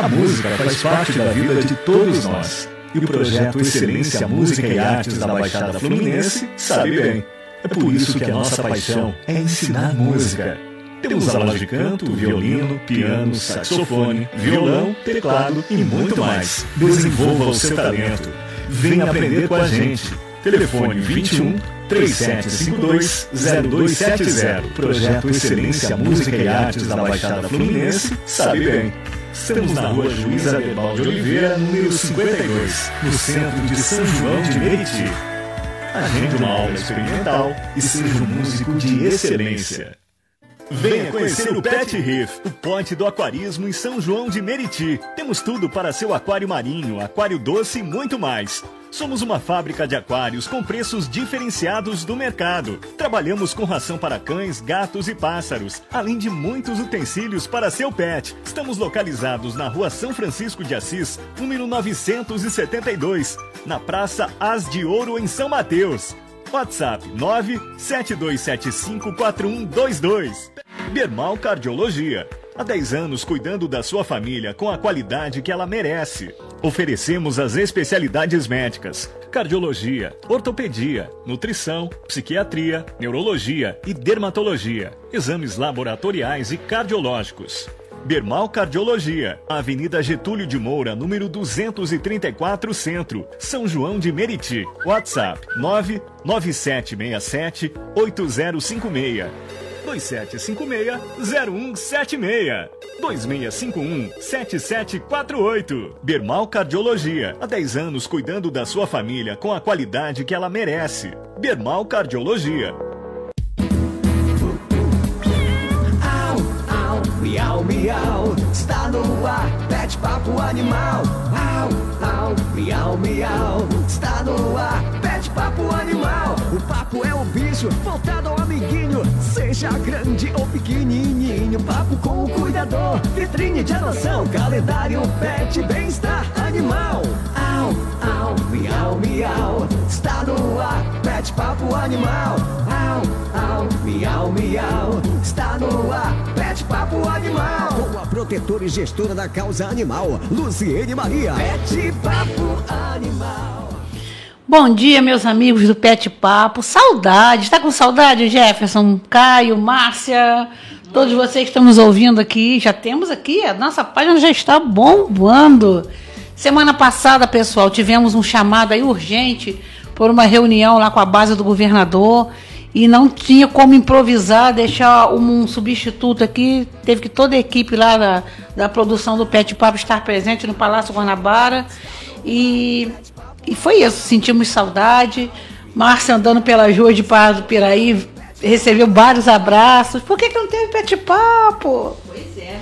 A música faz parte da vida de todos nós. E o projeto Excelência Música e Artes da Baixada Fluminense sabe bem. É por isso que a nossa paixão é ensinar música. Temos aulas de canto, violino, piano, saxofone, violão, teclado e muito mais. Desenvolva o seu talento. Venha aprender com a gente. Telefone 21 3752 0270. Projeto Excelência Música e Artes da Baixada Fluminense sabe bem. Estamos na rua Juiz Abelal de Oliveira, número 52, no centro de São João de Meriti. Agende uma aula experimental e seja um músico de excelência. Venha conhecer o Pet Reef, o ponte do aquarismo em São João de Meriti. Temos tudo para seu aquário marinho, aquário doce e muito mais. Somos uma fábrica de aquários com preços diferenciados do mercado. Trabalhamos com ração para cães, gatos e pássaros, além de muitos utensílios para seu pet. Estamos localizados na Rua São Francisco de Assis, número 972, na Praça As de Ouro em São Mateus. WhatsApp 972754122. Bermal Cardiologia. Há 10 anos cuidando da sua família com a qualidade que ela merece. Oferecemos as especialidades médicas: cardiologia, ortopedia, nutrição, psiquiatria, neurologia e dermatologia, exames laboratoriais e cardiológicos. Bermal Cardiologia, Avenida Getúlio de Moura, número 234 Centro, São João de Meriti. WhatsApp 99767 8056. 2756-0176. 2651-7748. Bermal Cardiologia. Há 10 anos cuidando da sua família com a qualidade que ela merece. Bermal Cardiologia. Miau, miau, está no ar, pet papo animal. Au, au, miau, miau, está no ar, pet papo animal. O papo é o bicho, voltado ao amiguinho, seja grande ou pequenininho. Papo com o cuidador, vitrine de adoção, calendário, pet, bem-estar animal. Au, au, miau, miau, está no ar, pet papo animal. Au, au, miau, miau, está no ar, pet papo animal. Com a protetora e gestora da causa animal, Luciene Maria. Pet papo animal. Bom dia, meus amigos do Pet Papo. Saudade. Está com saudade, Jefferson, Caio, Márcia? Todos vocês que estão nos ouvindo aqui. Já temos aqui, a nossa página já está bombando. Semana passada, pessoal, tivemos um chamado aí urgente por uma reunião lá com a base do governador e não tinha como improvisar, deixar um, substituto aqui. Teve que toda a equipe lá da, da produção do Pet Papo estar presente no Palácio Guanabara. E, e foi isso, sentimos saudade. Márcia andando pela rua de Pará do Piraí, recebeu vários abraços. Por que, que não teve Pet Papo? Pois é.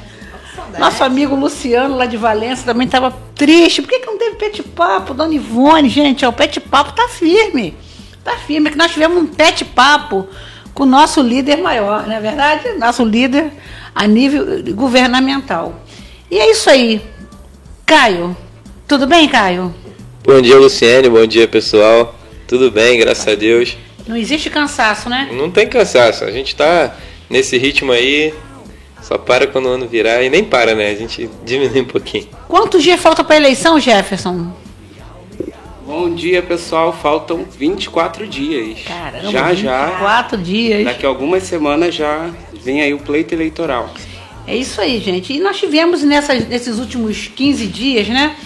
Nosso amigo Luciano, lá de Valença, também estava triste. Por que, que não teve Pet Papo? Dona Ivone, gente, ó, o Pet Papo tá firme. Tá firme, que nós tivemos um Pet Papo com o nosso líder maior, não é verdade? Nosso líder a nível governamental. E é isso aí. Caio, tudo bem, Caio? Bom dia, Luciene. Bom dia, pessoal. Tudo bem, graças a Deus. Não existe cansaço, né? Não tem cansaço. A gente tá nesse ritmo aí. Só para quando o ano virar e nem para, né? A gente diminui um pouquinho. Quantos dias falta para a eleição, Jefferson? Bom dia, pessoal. Faltam 24 dias. Caramba, já, já. 24 dias. Daqui a algumas semanas já vem aí o pleito eleitoral. É isso aí, gente. E nós tivemos nessas, nesses últimos 15 dias, né?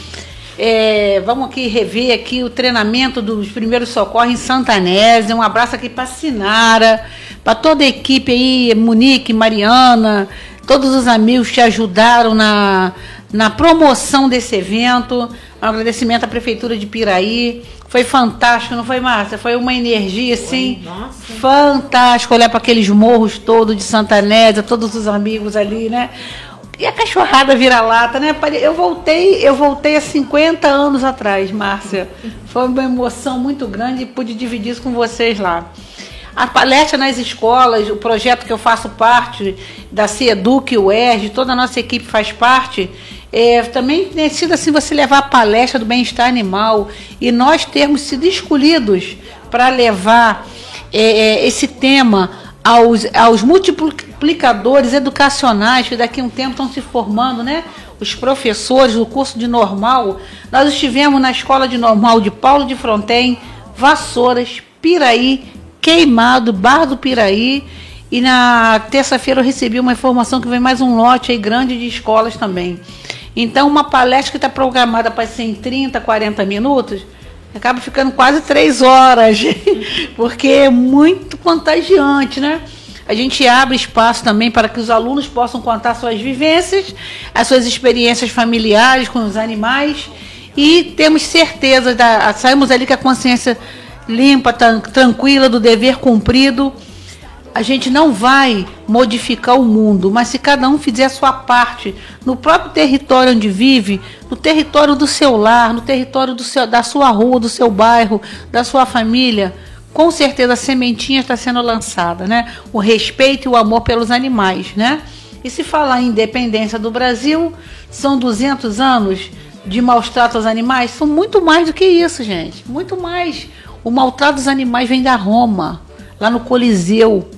É, vamos aqui rever aqui o treinamento dos primeiros socorros em Santanese. Um abraço aqui para Sinara, para toda a equipe aí, Monique, Mariana, todos os amigos que ajudaram na, na promoção desse evento. Um agradecimento à Prefeitura de Piraí. Foi fantástico, não foi, Márcia? Foi uma energia, assim, fantástico olhar para aqueles morros todos de Santanésia, todos os amigos ali, né? E a cachorrada vira-lata, né? Eu voltei, eu voltei há 50 anos atrás, Márcia. Foi uma emoção muito grande e pude dividir isso com vocês lá. A palestra nas escolas, o projeto que eu faço parte, da CIEDUC, o ERG, toda a nossa equipe faz parte, é, também tem sido assim você levar a palestra do bem-estar animal e nós termos sido escolhidos para levar é, esse tema aos, aos multiplicadores educacionais que daqui a um tempo estão se formando, né? os professores do curso de normal, nós estivemos na escola de normal de Paulo de Fronten, Vassouras, Piraí, Queimado, Bar do Piraí. E na terça-feira eu recebi uma informação que vem mais um lote aí grande de escolas também. Então, uma palestra que está programada para ser em 30, 40 minutos, acaba ficando quase três horas, porque é muito contagiante, né? A gente abre espaço também para que os alunos possam contar suas vivências, as suas experiências familiares com os animais e temos certeza, da, saímos ali com a consciência limpa, tranquila do dever cumprido. A gente não vai modificar o mundo, mas se cada um fizer a sua parte no próprio território onde vive, no território do seu lar, no território seu, da sua rua, do seu bairro, da sua família, com certeza a sementinha está sendo lançada, né? O respeito e o amor pelos animais, né? E se falar em independência do Brasil, são 200 anos de maus tratos aos animais? São muito mais do que isso, gente. Muito mais. O maltrato dos animais vem da Roma, lá no Coliseu.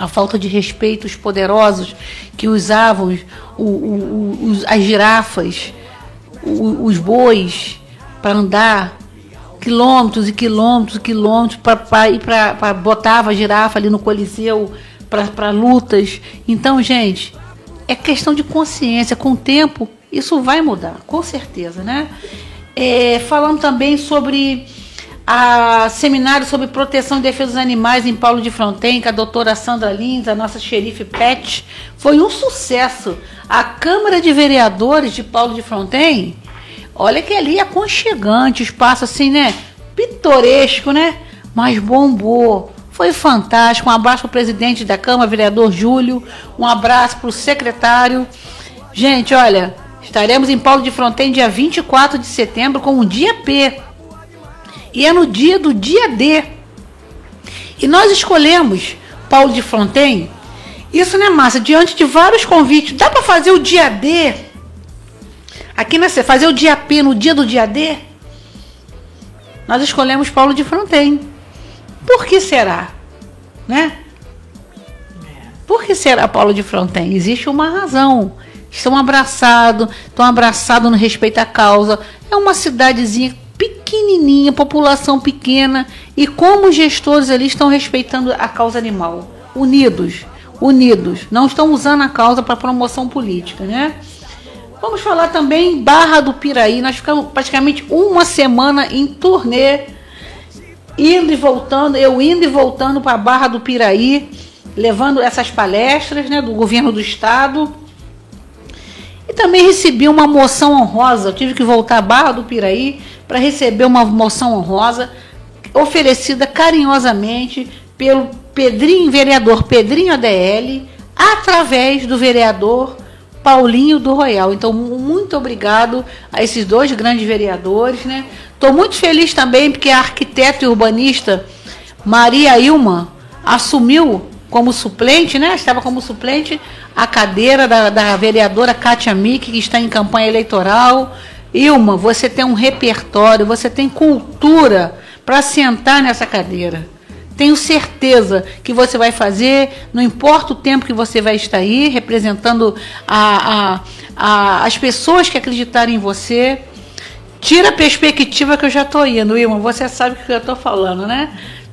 A falta de respeito, os poderosos que usavam o, o, as girafas, os bois, para andar quilômetros e quilômetros e quilômetros para ir para botava a girafa ali no Coliseu para lutas. Então, gente, é questão de consciência. Com o tempo, isso vai mudar, com certeza, né? É, falando também sobre a seminário sobre proteção e defesa dos animais em Paulo de Fronten, com a doutora Sandra Lins, a nossa xerife Pet, foi um sucesso. A Câmara de Vereadores de Paulo de Fronten Olha que ali é aconchegante, espaço assim, né? Pitoresco, né? Mas bombou. Foi fantástico. Um abraço para o presidente da Câmara, vereador Júlio. Um abraço para o secretário. Gente, olha, estaremos em Paulo de Fronteira dia 24 de setembro com o dia P. E é no dia do dia D. E nós escolhemos Paulo de Fronten. Isso, né, Massa? Diante de vários convites. Dá para fazer o dia D Aqui na C, fazer o dia P no dia do dia D, nós escolhemos Paulo de Fronten. Por que será? Né? Por que será Paulo de Fronten? Existe uma razão. Estão abraçados, estão abraçados no respeito à causa. É uma cidadezinha pequenininha, população pequena, e como os gestores ali estão respeitando a causa animal, unidos, unidos, não estão usando a causa para promoção política, né? Vamos falar também Barra do Piraí. Nós ficamos praticamente uma semana em turnê, indo e voltando, eu indo e voltando para Barra do Piraí, levando essas palestras né, do governo do estado. E também recebi uma moção honrosa. Eu tive que voltar à Barra do Piraí para receber uma moção honrosa oferecida carinhosamente pelo Pedrinho, vereador Pedrinho ADL, através do vereador Paulinho do Royal. Então, muito obrigado a esses dois grandes vereadores, né? Estou muito feliz também porque a arquiteta e urbanista Maria Ilma assumiu como suplente, né? Estava como suplente a cadeira da, da vereadora Kátia Mick, que está em campanha eleitoral. Ilma, você tem um repertório, você tem cultura para sentar nessa cadeira. Tenho certeza que você vai fazer, não importa o tempo que você vai estar aí, representando a, a, a, as pessoas que acreditarem em você. Tira a perspectiva que eu já estou indo, Wilma. Você sabe o que eu estou falando, né?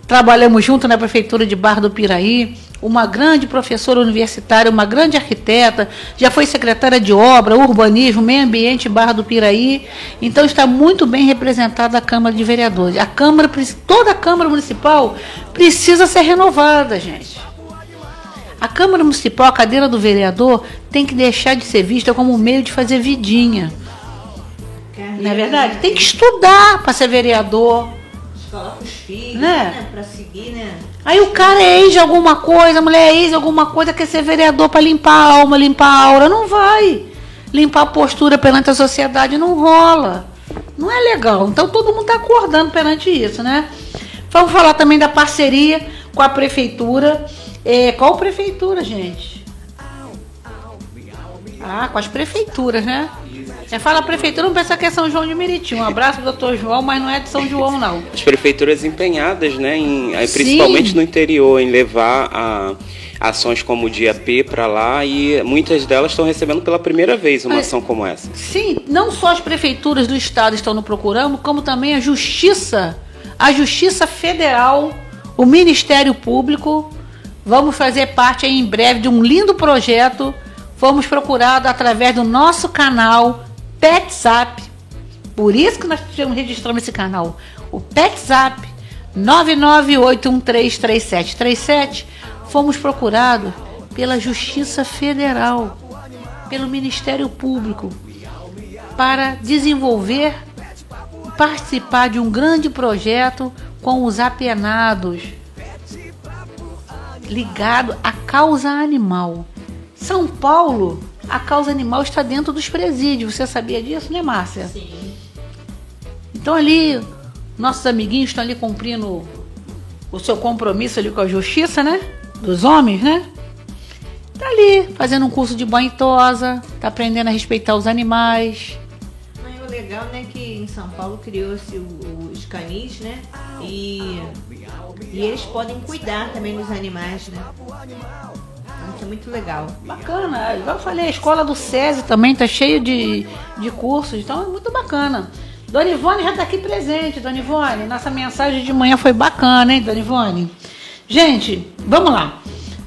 Trabalhamos junto na Prefeitura de Barra do Piraí uma grande professora universitária, uma grande arquiteta, já foi secretária de obra, urbanismo, meio ambiente, Barra do Piraí. Então está muito bem representada a Câmara de Vereadores. A Câmara, toda a Câmara Municipal precisa ser renovada, gente. A Câmara Municipal, a cadeira do vereador, tem que deixar de ser vista como um meio de fazer vidinha. Não é verdade? Tem que estudar para ser vereador. Para os filhos, né? né? Para seguir, né? Aí o cara é ex de alguma coisa, a mulher é ex de alguma coisa, quer ser vereador para limpar a alma, limpar a aura. Não vai. Limpar a postura perante a sociedade não rola. Não é legal. Então todo mundo está acordando perante isso, né? Vamos falar também da parceria com a prefeitura. É, qual prefeitura, gente? Ah, com as prefeituras, né? Você fala prefeitura, não pensa que é São João de Meriti. Um abraço, doutor João, mas não é de São João, não. As prefeituras empenhadas, né, em, principalmente Sim. no interior, em levar a, ações como o Dia P para lá e muitas delas estão recebendo pela primeira vez uma ação como essa. Sim, não só as prefeituras do estado estão nos procurando, como também a Justiça, a Justiça Federal, o Ministério Público. Vamos fazer parte aí em breve de um lindo projeto. Fomos procurados através do nosso canal PetZap. Por isso que nós registramos esse canal. O PetZap 998133737. Fomos procurados pela Justiça Federal, pelo Ministério Público, para desenvolver, participar de um grande projeto com os apenados ligado à causa animal. São Paulo, a causa animal está dentro dos presídios. Você sabia disso, né, Márcia? Sim. Então ali, nossos amiguinhos estão ali cumprindo o seu compromisso ali com a justiça, né? Dos homens, né? Tá ali fazendo um curso de banho e tosa, tá aprendendo a respeitar os animais. Mas o legal, né, que em São Paulo criou-se o- os canis, né? E, e eles podem cuidar também dos animais, né? Isso é muito legal. Bacana, igual eu falei, a escola do SESI também tá cheio de, de cursos, então é muito bacana. Dona Ivone já tá aqui presente, Dona Ivone. Nossa mensagem de manhã foi bacana, hein, Dona Ivone? Gente, vamos lá.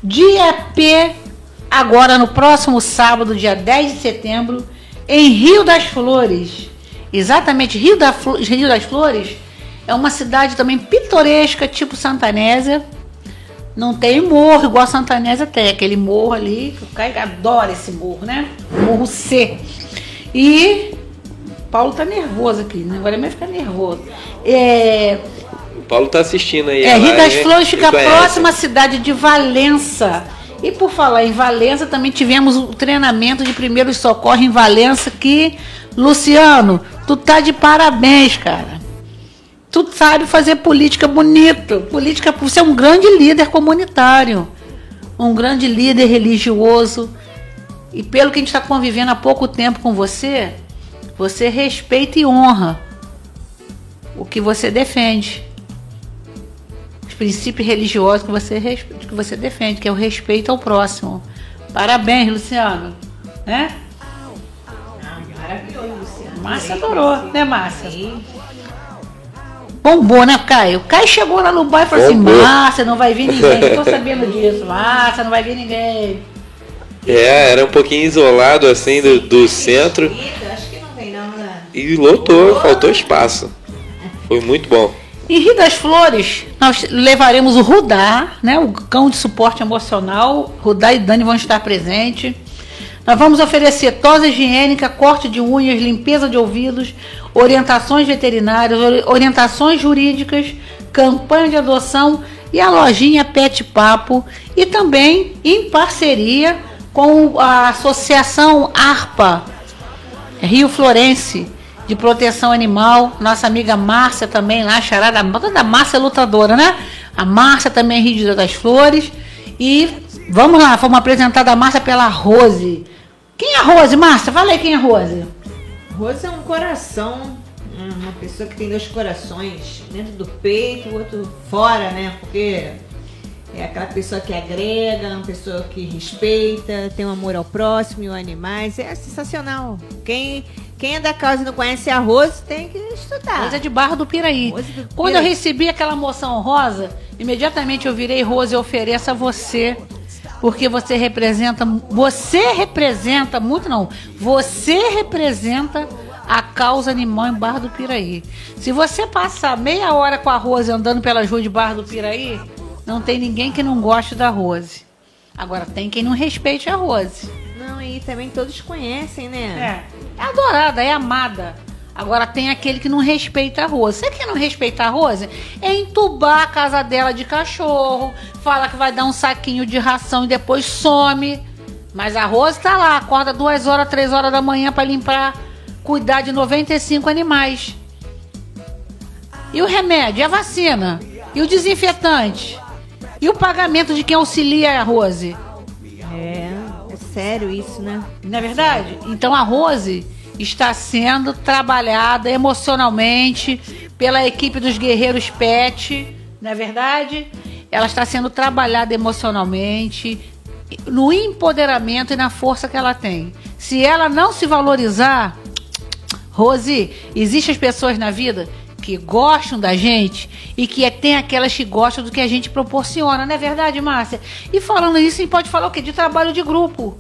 Dia P, agora no próximo sábado, dia 10 de setembro, em Rio das Flores. Exatamente, Rio, da Rio das Flores é uma cidade também pitoresca, tipo Santanésia. Não tem morro igual a Santanésia tem, aquele morro ali, que o Caio adora esse morro, né? Morro C. E Paulo tá nervoso aqui, né? agora ele vai ficar nervoso. É, O Paulo tá assistindo aí. é, Rio das Flores fica próxima à cidade de Valença. E por falar em Valença, também tivemos o treinamento de primeiros socorros em Valença, que, Luciano, tu tá de parabéns, cara. Tu sabe fazer política bonito. Política, você é um grande líder comunitário, um grande líder religioso. E pelo que a gente está convivendo há pouco tempo com você, você respeita e honra o que você defende. Os princípios religiosos que você, que você defende, que é o respeito ao próximo. Parabéns, Luciano. Né? Ah, maravilhoso, Luciano. Márcia adorou, né, Márcia? Bombou, né, Caio? Caio chegou lá no bairro e falou assim: Bombou. Márcia, não vai vir ninguém. Eu tô sabendo disso. Márcia, não vai vir ninguém. É, era um pouquinho isolado assim do, do centro acho que não tem não, né? e lotou, faltou espaço. Foi muito bom. Em Rio das Flores, nós levaremos o Rudá, né, o cão de suporte emocional. Rudá e Dani vão estar presentes. Nós vamos oferecer tosa higiênica, corte de unhas, limpeza de ouvidos, orientações veterinárias, ori- orientações jurídicas, campanha de adoção e a lojinha Pet Papo. E também em parceria com a Associação ARPA, Rio Florense, de proteção animal. Nossa amiga Márcia também lá, charada. Toda a Márcia lutadora, né? A Márcia também é Rio das Flores. E vamos lá, fomos apresentada a Márcia pela Rose. Quem é a Rose, Márcia? Fala aí quem é a Rose. Rosa é um coração, uma pessoa que tem dois corações, dentro do peito, o outro fora, né? Porque é aquela pessoa que agrega, uma pessoa que respeita, tem um amor ao próximo e aos animais. É sensacional. Quem, quem é da causa e não conhece a Rose tem que estudar. Rose é de Barra do Piraí. Rose do Quando eu Piraí. recebi aquela moção rosa, imediatamente eu virei Rose e ofereço a você. Porque você representa, você representa, muito não, você representa a causa animal em Barra do Piraí. Se você passar meia hora com a Rose andando pelas ruas de Barra do Piraí, não tem ninguém que não goste da Rose. Agora tem quem não respeite a Rose. Não, e também todos conhecem, né? É. É adorada, é amada. Agora tem aquele que não respeita a Rose. Você que não respeita a Rose? É entubar a casa dela de cachorro, fala que vai dar um saquinho de ração e depois some. Mas a Rose tá lá, acorda duas horas, três horas da manhã para limpar, cuidar de 95 animais. E o remédio, e a vacina, e o desinfetante, e o pagamento de quem auxilia a Rose. É, é sério isso, né? Não é verdade? Então a Rose está sendo trabalhada emocionalmente pela equipe dos Guerreiros Pet, não é verdade? ela está sendo trabalhada emocionalmente, no empoderamento e na força que ela tem. Se ela não se valorizar, Rose, existem as pessoas na vida que gostam da gente e que é, tem aquelas que gostam do que a gente proporciona, não é verdade, Márcia? E falando isso, a gente pode falar o quê? De trabalho de grupo.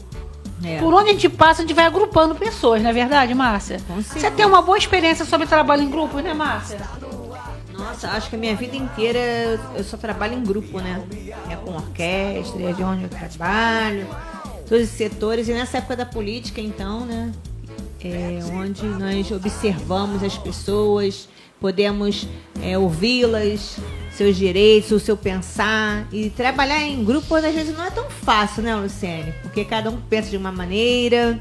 É. Por onde a gente passa, a gente vai agrupando pessoas, não é verdade, Márcia? Você tem uma boa experiência sobre trabalho em grupo, né, Márcia? Nossa, acho que a minha vida inteira eu só trabalho em grupo, né? É com orquestra, é de onde eu trabalho, todos os setores. E nessa época da política, então, né? É onde nós observamos as pessoas, podemos é, ouvi-las, seus direitos, o seu pensar. E trabalhar em grupo, às vezes, não é tão fácil, né, Luciane? Porque cada um pensa de uma maneira.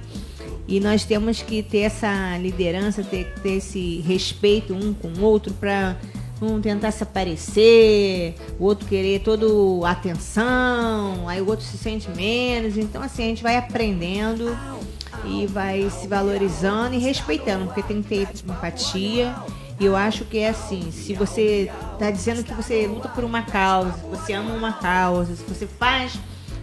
E nós temos que ter essa liderança, ter, ter esse respeito um com o outro para um tentar se aparecer, o outro querer toda atenção, aí o outro se sente menos. Então, assim, a gente vai aprendendo e vai se valorizando e respeitando, porque tem que ter empatia. E eu acho que é assim, se você está dizendo que você luta por uma causa, se você ama uma causa, se você faz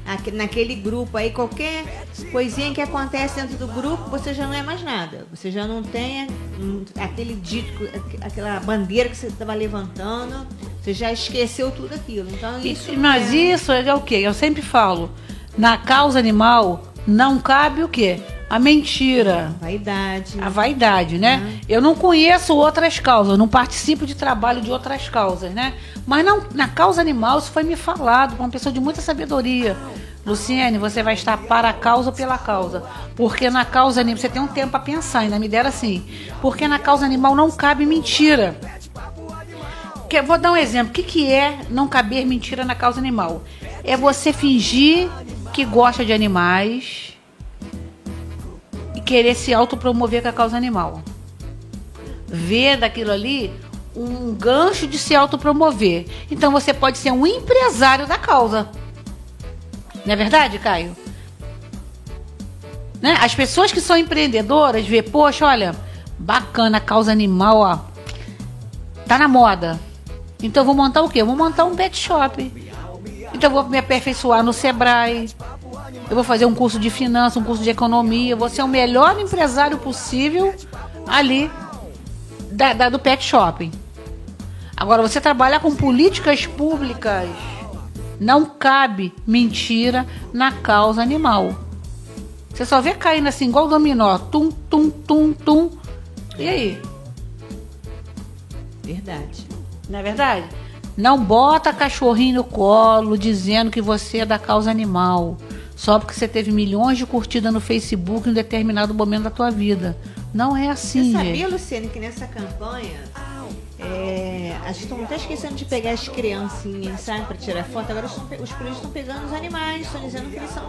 aque- naquele grupo aí, qualquer coisinha que acontece dentro do grupo, você já não é mais nada. Você já não tem hum, aquele dito, aqu- aquela bandeira que você estava levantando, você já esqueceu tudo aquilo. Então isso. Mas é- isso é o quê? Eu sempre falo, na causa animal não cabe o quê? A mentira. Vaidade. A vaidade, né? Eu não conheço outras causas, não participo de trabalho de outras causas, né? Mas não, na causa animal isso foi me falado por uma pessoa de muita sabedoria. Luciene, você vai estar para a causa ou pela causa. Porque na causa animal, você tem um tempo para pensar, ainda me deram assim. Porque na causa animal não cabe mentira. Que, vou dar um exemplo. O que, que é não caber mentira na causa animal? É você fingir que gosta de animais querer se autopromover com a causa animal. Ver daquilo ali um gancho de se autopromover. Então você pode ser um empresário da causa. Não é verdade, Caio? Né? As pessoas que são empreendedoras vê, poxa, olha, bacana causa animal, ó. Tá na moda. Então eu vou montar o quê? Eu vou montar um pet shop. Então eu vou me aperfeiçoar no Sebrae. Eu vou fazer um curso de finanças, um curso de economia. Eu vou ser o melhor empresário possível ali da, da- do pet shopping. Agora, você trabalhar com políticas públicas. Não cabe mentira na causa animal. Você só vê caindo assim, igual dominó. Tum, tum, tum, tum. E aí? Verdade. Não é verdade? Não bota cachorrinho no colo dizendo que você é da causa animal. Só porque você teve milhões de curtidas no Facebook em um determinado momento da tua vida. Não é assim, Você sabia, gente. Luciane, que nessa campanha é, a gente estão até esquecendo de pegar as criancinhas, sabe, pra tirar foto. Agora pe- os políticos estão pegando os animais, estão dizendo que eles são.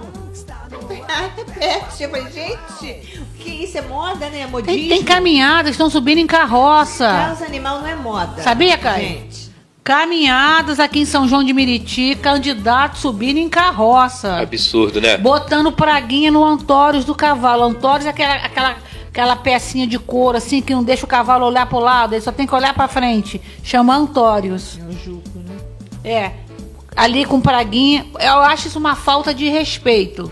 pet. Eu falei, gente, o que isso é moda, né? É modismo. Tem, tem caminhadas, estão subindo em carroça. Causa animal não é moda. Sabia, Caio? Gente. Caminhadas aqui em São João de Meriti, candidato subindo em carroça. Absurdo, né? Botando praguinha no antórios do cavalo. Antórios é aquela, aquela, aquela pecinha de couro, assim, que não deixa o cavalo olhar pro lado, ele só tem que olhar pra frente. Chama antórios. É o juco, né? É. Ali com praguinha. Eu acho isso uma falta de respeito.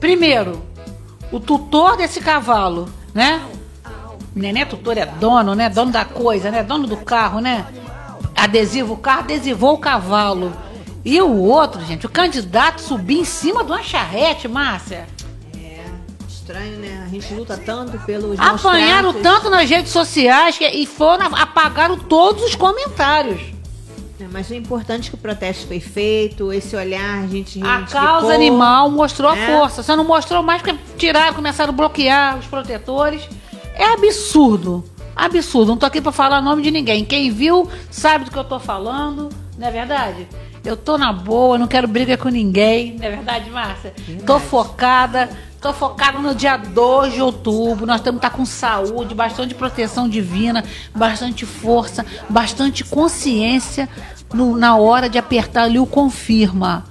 Primeiro, o tutor desse cavalo, né? Neném tutor é dono, né? Dono da coisa, né? Dono do carro, né? Adesivo o carro, adesivou o cavalo. E o outro, gente, o candidato subir em cima de uma charrete, Márcia. É estranho, né? A gente luta tanto pelos Apanharam tanto nas redes sociais que, e foram, apagaram todos os comentários. É, Mas o importante é que o protesto foi feito, esse olhar, a gente A causa animal mostrou a né? força. Só não mostrou mais porque tiraram, começaram a bloquear os protetores. É absurdo. Absurdo. Não tô aqui pra falar o nome de ninguém. Quem viu sabe do que eu tô falando. Não é verdade? Eu tô na boa, não quero briga com ninguém. Não é verdade, Márcia? Tô focada. Tô focada no dia 2 de outubro. Nós temos que estar com saúde, bastante proteção divina, bastante força, bastante consciência no- na hora de apertar ali o confirma.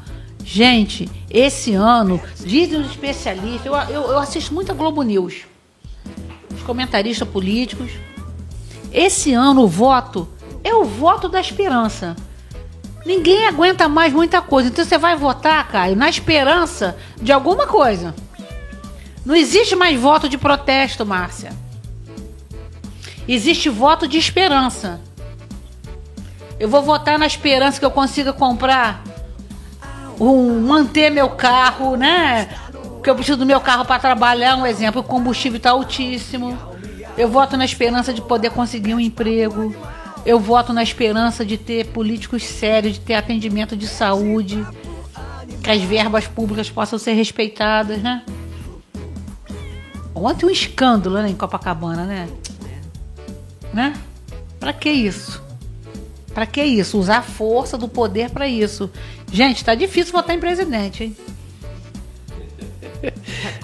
Gente, esse ano, dizem os especialistas, eu, eu, eu assisto muito a Globo News, os comentaristas políticos. Esse ano o voto é o voto da esperança. Ninguém aguenta mais muita coisa. Então você vai votar, Caio, na esperança de alguma coisa. Não existe mais voto de protesto, Márcia. Existe voto de esperança. Eu vou votar na esperança que eu consiga comprar um manter meu carro, né? Porque eu preciso do meu carro para trabalhar, um exemplo, o combustível está altíssimo. Eu voto na esperança de poder conseguir um emprego. Eu voto na esperança de ter políticos sérios, de ter atendimento de saúde, que as verbas públicas possam ser respeitadas, né? Ontem um escândalo né, em Copacabana, né? Né? Pra que isso? Pra que isso? Usar a força do poder para isso. Gente, tá difícil votar em presidente, hein?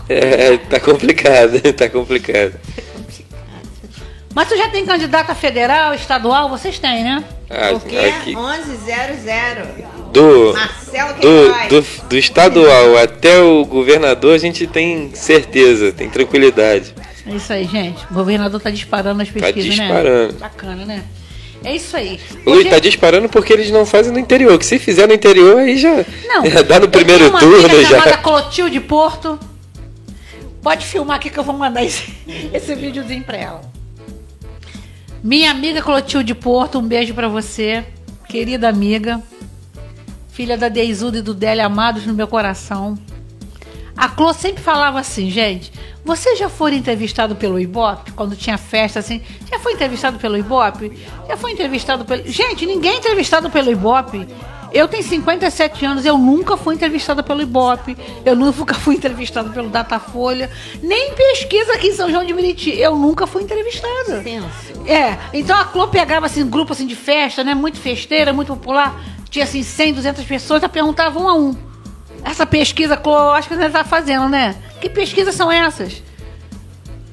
É, tá complicado, tá complicado. Mas tu já tem candidata federal, estadual? Vocês têm, né? Ah, Porque aqui, 1100. do, Marcelo do, do, do estadual até o governador, a gente tem certeza, tem tranquilidade. É isso aí, gente. O governador tá disparando as pesquisas, disparando. né? Bacana, né? É isso aí. O Luiz Hoje- tá disparando porque eles não fazem no interior. Que se fizer no interior, aí já, Não. já dá no eu primeiro tenho uma turno. amiga chamada Já. Clotilde Porto. Pode filmar aqui que eu vou mandar esse, esse videozinho pra ela. Minha amiga Clotilde Porto, um beijo pra você, querida amiga. Filha da Deisuda e do Délia amados no meu coração. A Clô sempre falava assim, gente. Você já foi entrevistado pelo Ibope? Quando tinha festa assim? Já foi entrevistado pelo Ibope? Já foi entrevistado pelo. Gente, ninguém é entrevistado pelo Ibope. Eu tenho 57 anos, eu nunca fui entrevistada pelo Ibope, eu nunca fui entrevistada pelo Datafolha, nem pesquisa aqui em São João de Meriti, eu nunca fui entrevistada. É, então a Clô pegava assim, grupo assim de festa, né? Muito festeira, muito popular. Tinha assim 100, 200 pessoas, ela perguntava um a um. Essa pesquisa, Clô, acho que você está fazendo, né? Que pesquisas são essas?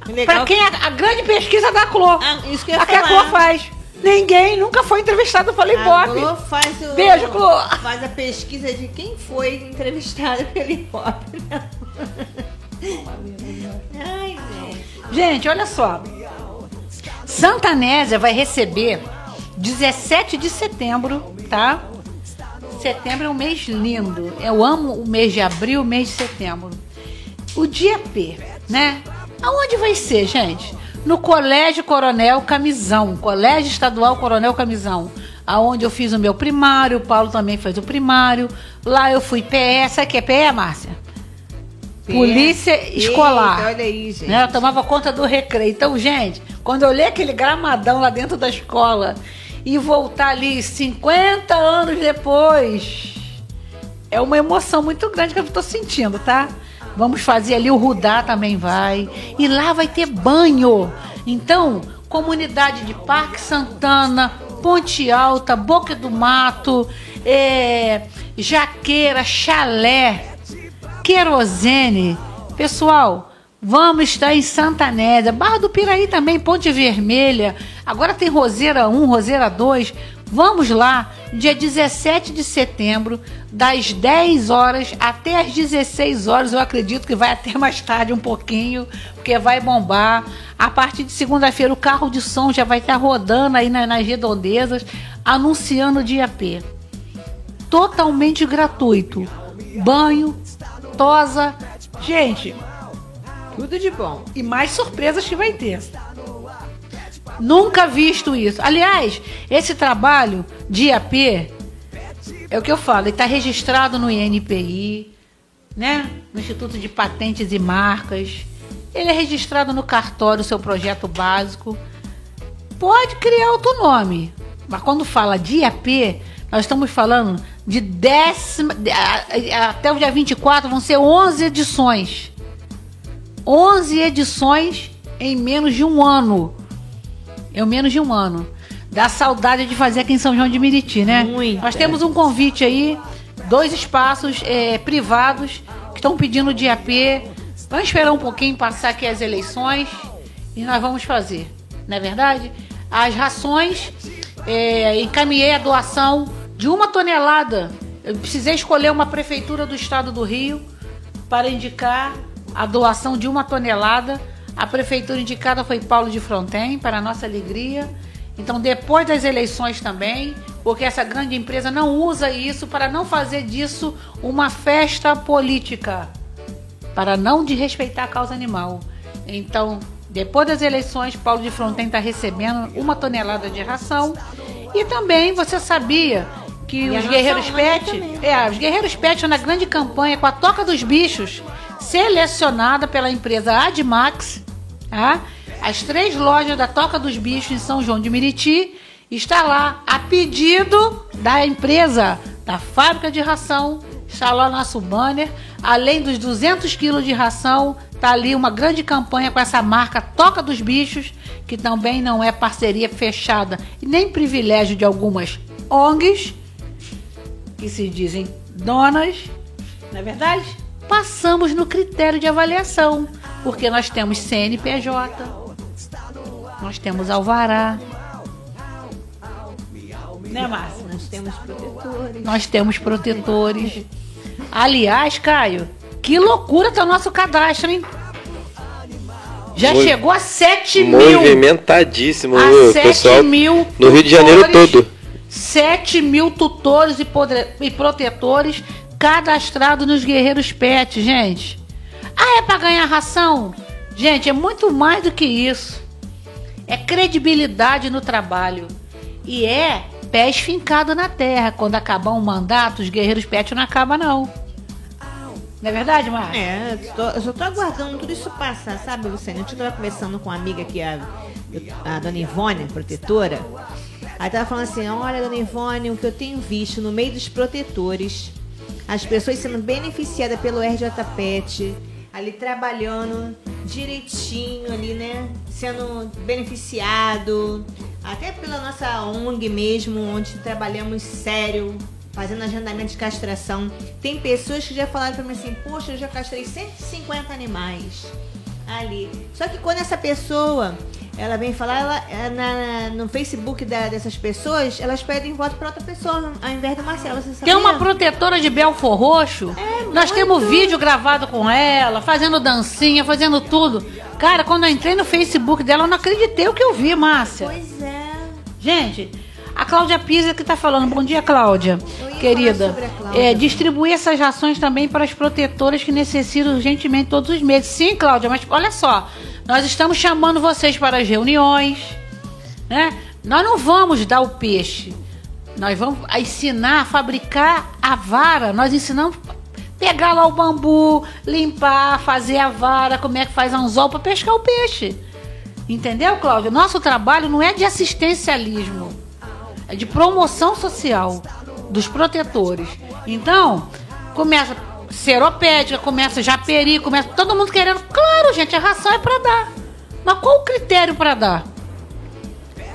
Legal. Pra quem é a grande pesquisa da Clô? Ah, isso que eu ia a que a falar. Clô faz? Ninguém nunca foi entrevistado pelo A Ibope. Glô faz o, Beijo, Glô. Faz a pesquisa de quem foi entrevistado pelo Ibope. Ai, gente. Gente, olha só. Santa Anésia vai receber 17 de setembro, tá? Setembro é um mês lindo. Eu amo o mês de abril, o mês de setembro. O dia P, né? Aonde vai ser, gente? No Colégio Coronel Camisão, Colégio Estadual Coronel Camisão, aonde eu fiz o meu primário, o Paulo também fez o primário. Lá eu fui PE, sabe o que é PE, Márcia? Polícia Eita, Escolar. olha aí, gente. Né? Eu tomava conta do recreio. Então, gente, quando eu olhei aquele gramadão lá dentro da escola e voltar ali 50 anos depois, é uma emoção muito grande que eu estou sentindo, tá? Vamos fazer ali, o Rudá também vai. E lá vai ter banho. Então, comunidade de Parque Santana, Ponte Alta, Boca do Mato, é, Jaqueira, Chalé, querosene. Pessoal, vamos estar em Santa Nésia, Barra do Piraí também, Ponte Vermelha. Agora tem Roseira 1, Roseira 2. Vamos lá, dia 17 de setembro, das 10 horas até as 16 horas. Eu acredito que vai até mais tarde um pouquinho, porque vai bombar. A partir de segunda-feira, o carro de som já vai estar rodando aí na- nas redondezas, anunciando o dia P totalmente gratuito. Banho, tosa. Gente, Tudo de bom. e mais surpresas que vai ter. Nunca visto isso. Aliás, esse trabalho de IAP é o que eu falo, ele está registrado no INPI, né? No Instituto de Patentes e Marcas. Ele é registrado no cartório, seu projeto básico. Pode criar outro nome, mas quando fala de IAP, nós estamos falando de décima. Até o dia 24 vão ser 11 edições. 11 edições em menos de um ano. Em menos de um ano. Dá saudade de fazer aqui em São João de Meriti, né? Muita. Nós temos um convite aí, dois espaços eh, privados que estão pedindo de AP. Vamos esperar um pouquinho passar aqui as eleições e nós vamos fazer, não é verdade? As rações, eh, encaminhei a doação de uma tonelada. Eu precisei escolher uma prefeitura do estado do Rio para indicar a doação de uma tonelada. A prefeitura indicada foi Paulo de Fronten, para a nossa alegria. Então, depois das eleições também, porque essa grande empresa não usa isso para não fazer disso uma festa política, para não desrespeitar a causa animal. Então, depois das eleições, Paulo de Fronten está recebendo uma tonelada de ração. E também você sabia que E os Guerreiros ONG Pet, é, os Guerreiros Pet na grande campanha com a Toca dos Bichos, selecionada pela empresa Admax, tá? As três lojas da Toca dos Bichos em São João de Meriti está lá a pedido da empresa, da fábrica de ração, está lá nosso banner. Além dos 200 quilos de ração, tá ali uma grande campanha com essa marca Toca dos Bichos, que também não é parceria fechada e nem privilégio de algumas ONGs que se dizem donas, não é verdade? Passamos no critério de avaliação, porque nós temos CNPJ, nós temos Alvará, né, Márcia? Nós temos protetores. Nós temos protetores. Aliás, Caio, que loucura tá o nosso cadastro, hein? Já Movi- chegou a 7 mil. Movimentadíssimo, A o 7 pessoal. mil no Rio de Janeiro todo. 7 mil tutores e, e protetores cadastrados nos Guerreiros Pet, gente. Ah, é pra ganhar ração? Gente, é muito mais do que isso. É credibilidade no trabalho. E é pé esfincado na terra. Quando acabar um mandato, os Guerreiros Pet não acabam, não. Não é verdade, Marcos? É, eu, tô- eu só tô aguardando tudo isso passar, sabe, Luciane? Eu tava conversando com uma amiga aqui, a, a dona Ivone, protetora. Aí tava falando assim, olha, dona Ivone, o que eu tenho visto no meio dos protetores, as pessoas sendo beneficiadas pelo RJPET, ali trabalhando direitinho ali, né? Sendo beneficiado, até pela nossa ONG mesmo, onde trabalhamos sério, fazendo agendamento de castração. Tem pessoas que já falaram pra mim assim, poxa, eu já castrei 150 animais ali. Só que quando essa pessoa ela vem falar, ela, é, na- no Facebook da- dessas pessoas, elas pedem voto pra outra pessoa, ao invés do Marcelo. Você Tem uma protetora de Belfor Roxo. Nós muito. temos vídeo gravado com ela, fazendo dancinha, fazendo tudo. Cara, quando eu entrei no Facebook dela, eu não acreditei o que eu vi, Márcia. Pois é. Gente, a Cláudia Pisa que tá falando. Bom dia, Cláudia. Querida. Cláudia. É, distribuir essas rações também para as protetoras que necessitam urgentemente todos os meses. Sim, Cláudia, mas olha só. Nós estamos chamando vocês para as reuniões. Né? Nós não vamos dar o peixe. Nós vamos ensinar a fabricar a vara. Nós ensinamos pegar lá o bambu, limpar, fazer a vara, como é que faz anzol para pescar o peixe. Entendeu, Cláudia? Nosso trabalho não é de assistencialismo, é de promoção social dos protetores. Então, começa seropédica, começa japeri, começa todo mundo querendo. Claro, gente, a ração é para dar. Mas qual o critério para dar?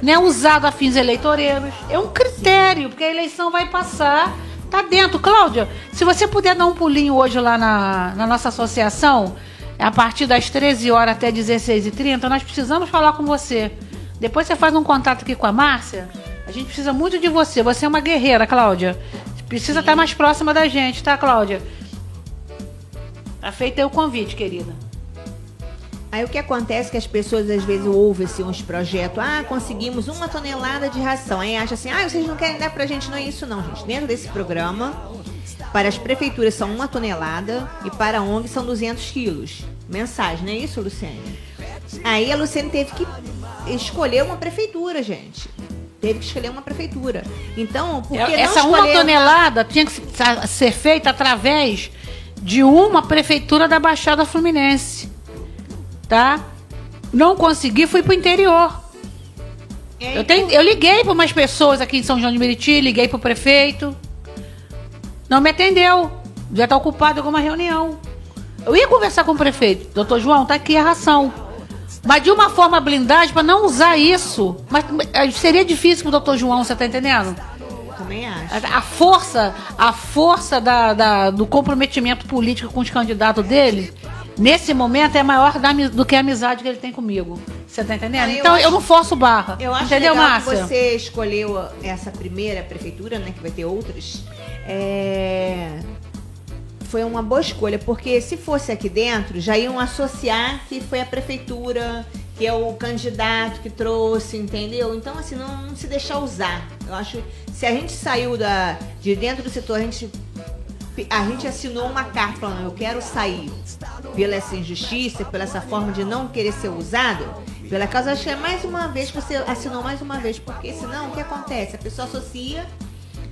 Não é usado a fins eleitoreiros. É um critério, porque a eleição vai passar. Tá dentro. Cláudia, se você puder dar um pulinho hoje lá na, na nossa associação, a partir das 13 horas até 16h30, nós precisamos falar com você. Depois você faz um contato aqui com a Márcia. A gente precisa muito de você. Você é uma guerreira, Cláudia. Precisa estar mais próxima da gente, tá, Cláudia? Tá feito aí o convite, querida. Aí o que acontece é que as pessoas às vezes ouvem assim, uns projetos, ah, conseguimos uma tonelada de ração. Aí acha assim, ah, vocês não querem dar pra gente, não é isso não, gente. Dentro desse programa, para as prefeituras são uma tonelada e para a ONG são 200 quilos. Mensagem, não é isso, Luciane? Aí a Luciane teve que escolher uma prefeitura, gente. Teve que escolher uma prefeitura. Então, por que não Essa uma escolher- tonelada tinha que ser feita através de uma prefeitura da Baixada Fluminense. Tá? Não consegui, fui pro interior. Eu, tenho, eu liguei para umas pessoas aqui em São João de Meriti, liguei pro prefeito. Não me atendeu. Já tá ocupado em alguma reunião. Eu ia conversar com o prefeito. Doutor João, tá aqui a ração. Mas de uma forma blindagem para não usar isso. Mas seria difícil pro doutor João, você tá entendendo? Também acho. A a força, a força da, da- do comprometimento político com os candidatos dele, nesse momento, é maior da do que a amizade que ele tem comigo. Você tá entendendo? Ah, eu então eu acho- não forço barra. Eu acho entendeu, legal Márcia? que você escolheu essa primeira prefeitura, né? Que vai ter outras. É, Foi uma boa escolha, porque se fosse aqui dentro, já iam associar que foi a prefeitura que é o candidato que trouxe, entendeu? Então, assim, não, não se deixar usar. Eu acho se a gente saiu da, de dentro do setor, a gente, a gente assinou uma carta falando, eu quero sair pela essa injustiça, pela essa forma de não querer ser usado, pela causa, acho que é mais uma vez que você assinou mais uma vez, porque senão o que acontece? A pessoa associa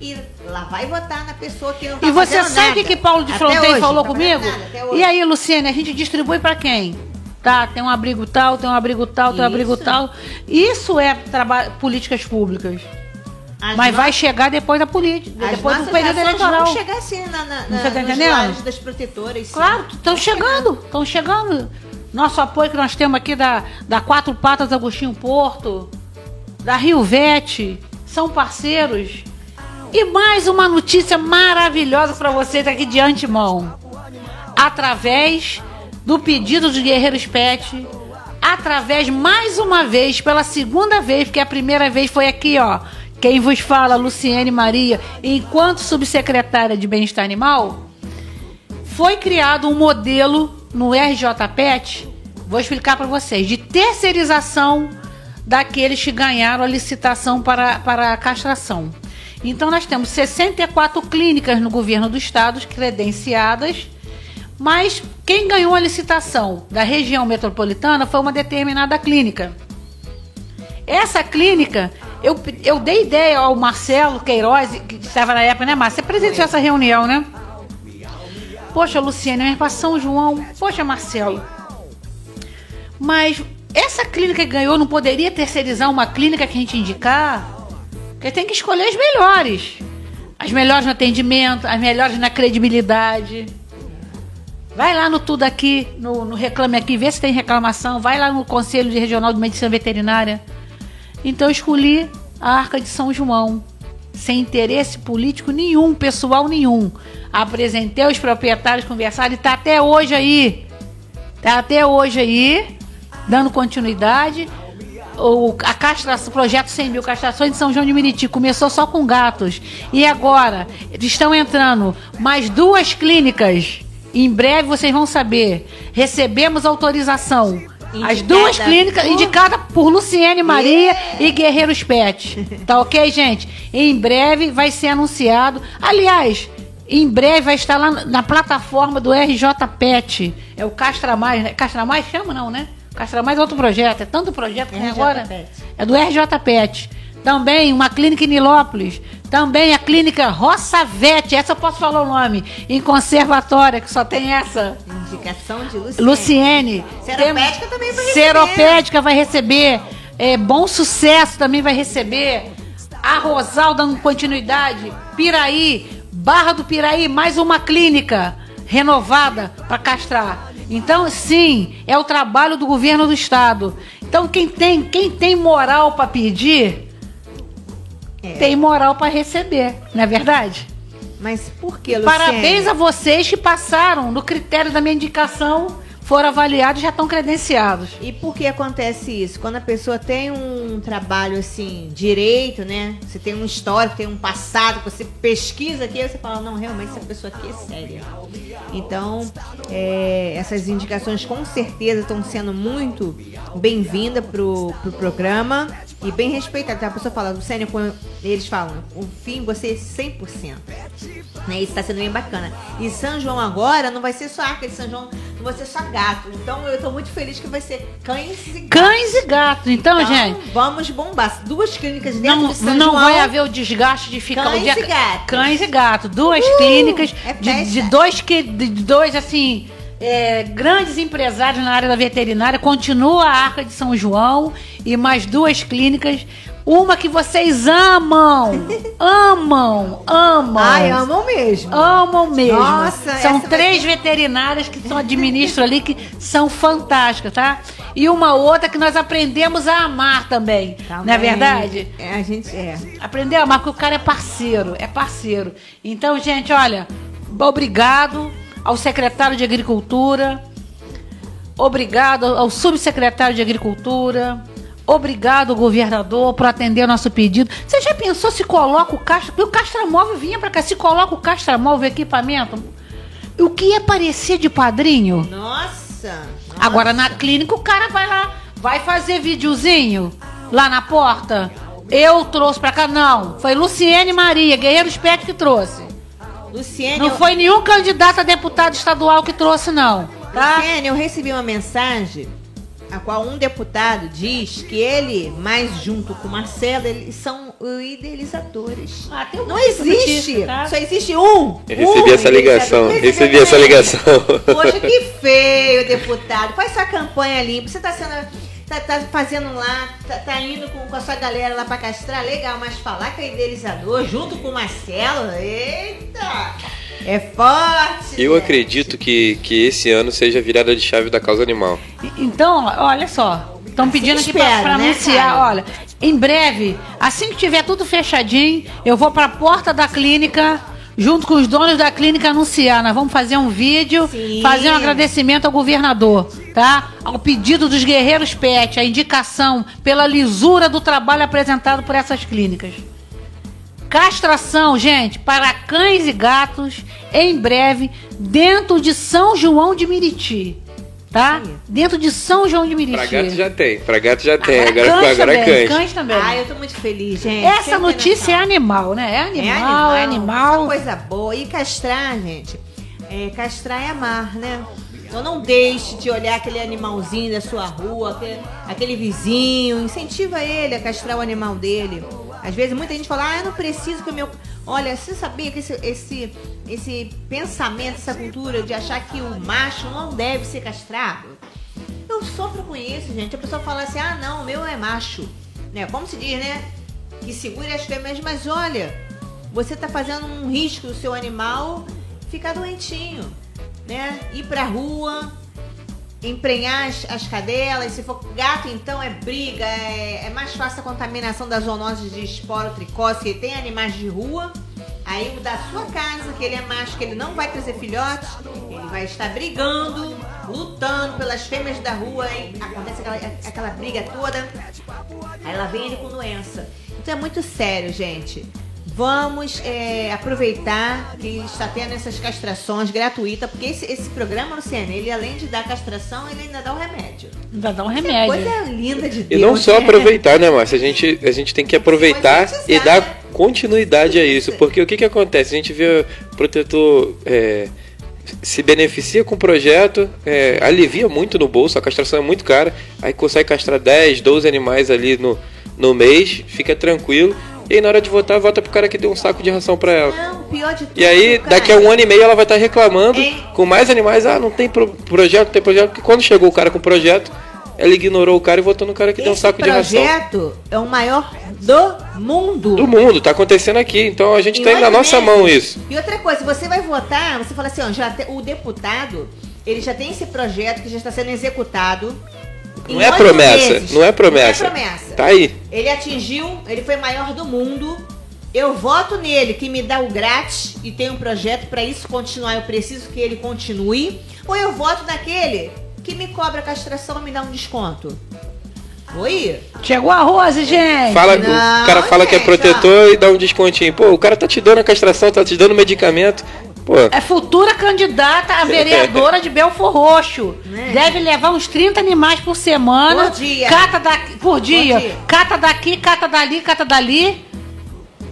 e lá vai votar na pessoa que não tá E você sabe o que, Paulo de hoje, falou tá comigo? nada. E aí, Luciane, a gente distribui para quem? Tá, tem um abrigo tal, tem um abrigo tal, tem um abrigo tal. Isso é políticas públicas. As Mas vai nossas- chegar depois da política, depois do período eleitoral. vão chegar assim na, na, Não na, tá nos das protetoras. sim. Claro, estão chegando, estão chegando. Nosso apoio que nós temos aqui da, da Quatro Patas Agostinho Porto, da Rio Vete, são parceiros. E mais uma notícia maravilhosa para vocês aqui de antemão. Através do pedido dos Guerreiros Pet, através mais uma vez, pela segunda vez, porque a primeira vez foi aqui, ó. Quem vos fala, Luciene Maria, enquanto subsecretária de Bem-Estar Animal, foi criado um modelo no RJPET, vou explicar para vocês, de terceirização daqueles que ganharam a licitação para, para a castração. Então nós temos 64 clínicas no governo do estado credenciadas, mas quem ganhou a licitação da região metropolitana foi uma determinada clínica. Essa clínica, eu, eu dei ideia ao Marcelo Queiroz, que estava na época, né, Márcio? Você presenciou essa reunião, né? Poxa, Luciane, eu para São João. Poxa, Marcelo. Mas essa clínica que ganhou não poderia terceirizar uma clínica que a gente indicar? Porque tem que escolher as melhores. As melhores no atendimento, as melhores na credibilidade. Vai lá no Tudo Aqui, no, no Reclame Aqui, vê se tem reclamação. Vai lá no Conselho Regional de Medicina Veterinária. Então eu escolhi a Arca de São João, sem interesse político nenhum, pessoal nenhum. Apresentei os proprietários, conversaram e está até hoje aí. Está até hoje aí, dando continuidade. O, a castração, projeto 100 mil castrações de São João de Meriti começou só com gatos. E agora estão entrando mais duas clínicas. Em breve vocês vão saber. Recebemos autorização. As Indicada duas clínicas por- indicadas por Luciene Maria e Guerreiros Pet. Tá ok, gente? Em breve vai ser anunciado. Aliás, em breve vai estar lá na plataforma do RJ Pet. É o Castra Mais, né? Castra Mais chama não, né? Castra Mais é outro projeto. É tanto projeto que RJ agora. Pet. É do RJ Pet. Também uma clínica em Nilópolis. Também a clínica Roça Vete. Essa eu posso falar o nome. Em conservatória, que só tem essa. Indicação de Luciene. Luciene. Seropédica Tem- também vai receber. Seropédica vai receber. É, bom sucesso também vai receber. A Rosal dando continuidade. Piraí. Barra do Piraí, mais uma clínica renovada para castrar. Então, sim, é o trabalho do governo do estado. Então, quem tem, quem tem moral para pedir, É. tem moral para receber, não é verdade? Mas por que, Luciene? Parabéns a vocês que passaram no critério da minha indicação, foram avaliados já estão credenciados. E por que acontece isso? Quando a pessoa tem um trabalho assim, direito, né? Você tem um histórico, tem um passado, você pesquisa aqui, você fala, não, realmente essa pessoa aqui é séria. Então, é, essas indicações com certeza estão sendo muito bem-vindas pro, pro programa e bem respeitadas. Então, a pessoa fala, Luciane, quando eles falam, o fim você é 100%. Né? Isso está sendo bem bacana. E São João agora não vai ser só arca de São João, não vai ser só gato. Então eu tô muito feliz que vai ser cães e gatos. Cães e gatos. Então, Então, gente, vamos bombar. Duas clínicas dentro não, de São não João. vai haver o desgaste de ficar Cães o dia... e gatos. Cães e gatos. Duas Uh, clínicas é de, de dois que de dois assim é, grandes empresários na área da veterinária. Continua a Arca de São João e mais duas clínicas. Uma que vocês amam, amam, amam. Ai, amam mesmo. Amam mesmo. Nossa, são essa vai três veterinárias que são administram ali que são fantásticas, tá? E uma outra que nós aprendemos a amar também. Não é Também. verdade? É, a gente é. Aprender a amar, porque o cara é parceiro, é parceiro. Então, gente, olha, obrigado ao secretário de Agricultura, obrigado ao subsecretário de Agricultura, obrigado, governador, por atender o nosso pedido. Você já pensou se coloca o castra... porque O castramóvel vinha para cá, se coloca o castramóvel equipamento, o que ia parecer de padrinho? Nossa. Agora na clínica o cara vai lá, vai fazer videozinho lá na porta? Eu trouxe pra cá? Não. Foi Luciene Maria, Guerreiros Pet que trouxe. Luciene, Não eu- foi nenhum candidato a deputado estadual que trouxe, não. Tá? Luciene, eu recebi uma mensagem a qual um deputado diz que ele, mais junto com o Marcelo, eles são idealizadores. Ah, tem um Não de existe, tá? só existe um. Eu recebi um essa ligação, recebi essa ligação. Poxa, que feio, deputado. Faz sua campanha limpa. Você tá sendo. Tá, tá fazendo lá, tá, tá indo com, com a sua galera lá pra castrar, legal, mas falar que é idealizador junto com o Marcelo, eita! É forte! Eu gente. acredito que, que esse ano seja a virada de chave da causa animal. Então, olha só. Estão pedindo aqui espera, pra né, anunciar, cara? olha. Em breve, assim que tiver tudo fechadinho, eu vou pra porta da clínica, junto com os donos da clínica, anunciar. Nós vamos fazer um vídeo, Sim. fazer um agradecimento ao governador, tá? Ao pedido dos guerreiros PET, a indicação pela lisura do trabalho apresentado por essas clínicas. Castração, gente, para cães e gatos, em breve, dentro de São João de Meriti. Tá? Aí. Dentro de São João de Meriti. Pra gato já tem, pra gato já tem, Agora agora, cães agora é também, cães. cães também. Ah, eu tô muito feliz, gente. Essa tem notícia é animal, né? É animal, é animal. Uma coisa boa. E castrar, gente, é, castrar é amar, né? Então não deixe de olhar aquele animalzinho da sua rua, aquele, aquele vizinho, incentiva ele a castrar o animal dele. Às vezes muita gente fala, ah, eu não preciso que o meu. Olha, você sabia que esse, esse, esse pensamento, essa cultura de achar que o macho não deve ser castrado? Eu sofro com isso, gente. A pessoa fala assim, ah, não, o meu é macho. Né? Como se diz, né? Que segure as fêmeas, mas olha, você tá fazendo um risco do seu animal ficar doentinho, né? Ir pra rua, emprenhar as, as cadelas. Se for gato, então é briga, é, é mais fácil a contaminação das zoonoses de esporotricose, que tem animais de rua. Aí o da sua casa, que ele é macho, que ele não vai trazer filhotes, ele vai estar brigando, lutando pelas fêmeas da rua, aí acontece aquela, aquela briga toda. Aí ela vem ele com doença. Então é muito sério, gente. Vamos é, aproveitar que está tendo essas castrações gratuitas, porque esse, esse programa, Luciana, ele além de dar castração, ele ainda dá o remédio. Ainda dá um é remédio. Coisa linda de E Deus. não só né? aproveitar, né, Márcia? A gente, a gente tem que aproveitar e dar continuidade a isso. Porque o que, que acontece? A gente vê o protetor é, se beneficia com o projeto, é, alivia muito no bolso, a castração é muito cara, aí consegue castrar 10, 12 animais ali no, no mês, fica tranquilo. E aí na hora de votar, vota pro cara que deu um saco de ração pra ela. Não, pior de tudo. E aí, cara, daqui a um ano e meio, ela vai estar reclamando Hein? com mais animais. Ah, não tem pro- projeto, não tem projeto. Porque quando chegou o cara com o projeto, ela ignorou o cara e votou no cara que deu um Esse saco de ração. projeto é o maior do mundo. Do mundo, tá acontecendo aqui. Então a gente Em tem na nossa meses. mão isso. E outra coisa, você vai votar, você fala assim, ó, já te- o deputado, ele já tem esse projeto que já está sendo executado. Não é promessa, meses. não é promessa. Não é promessa. Tá aí. Ele atingiu, ele foi maior do mundo. Eu voto nele, que me dá o grátis e tem um projeto para isso continuar. Eu preciso que ele continue. Ou eu voto naquele que me cobra castração e me dá um desconto. Oi? Chegou a Rose, gente. Fala, Não, o cara fala que é gente, protetor e dá um descontinho. Pô, o cara tá te dando a castração, tá te dando medicamento. Pô, É futura candidata a vereadora de Belfor Roxo. Né? Deve levar uns 30 animais por semana. Por dia. Cata daqui, por dia. dia. Cata daqui, cata dali, cata dali.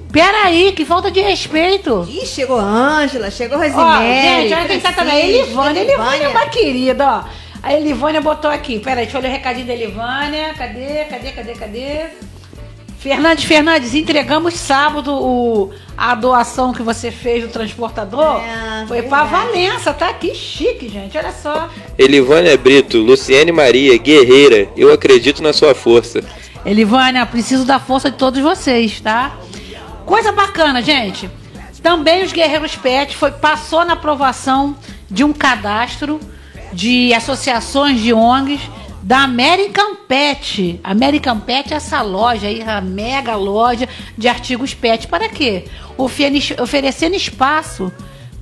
Peraí, que falta de respeito. Ih, chegou a Ângela, chegou a Ó, gente, olha quem tá também. Elivânia. Elivânia é uma querida, ó. A Elivânia botou aqui. Peraí, deixa eu ler o recadinho da Elivânia. Cadê, cadê, cadê, cadê? Fernandes, Fernandes, entregamos sábado o, a doação que você fez do transportador. É, Foi pra verdade. Valença, tá? Que chique, gente. Olha só. Elivânia Brito, Luciene Maria, guerreira, eu acredito na sua força. Elivânia, preciso da força de todos vocês, tá? Coisa bacana, gente. Também os Guerreiros Pet foi, passou na aprovação de um cadastro de associações de ONGs da American Pet. American Pet é essa loja aí, a mega loja de artigos pet. Para quê? Oferecendo espaço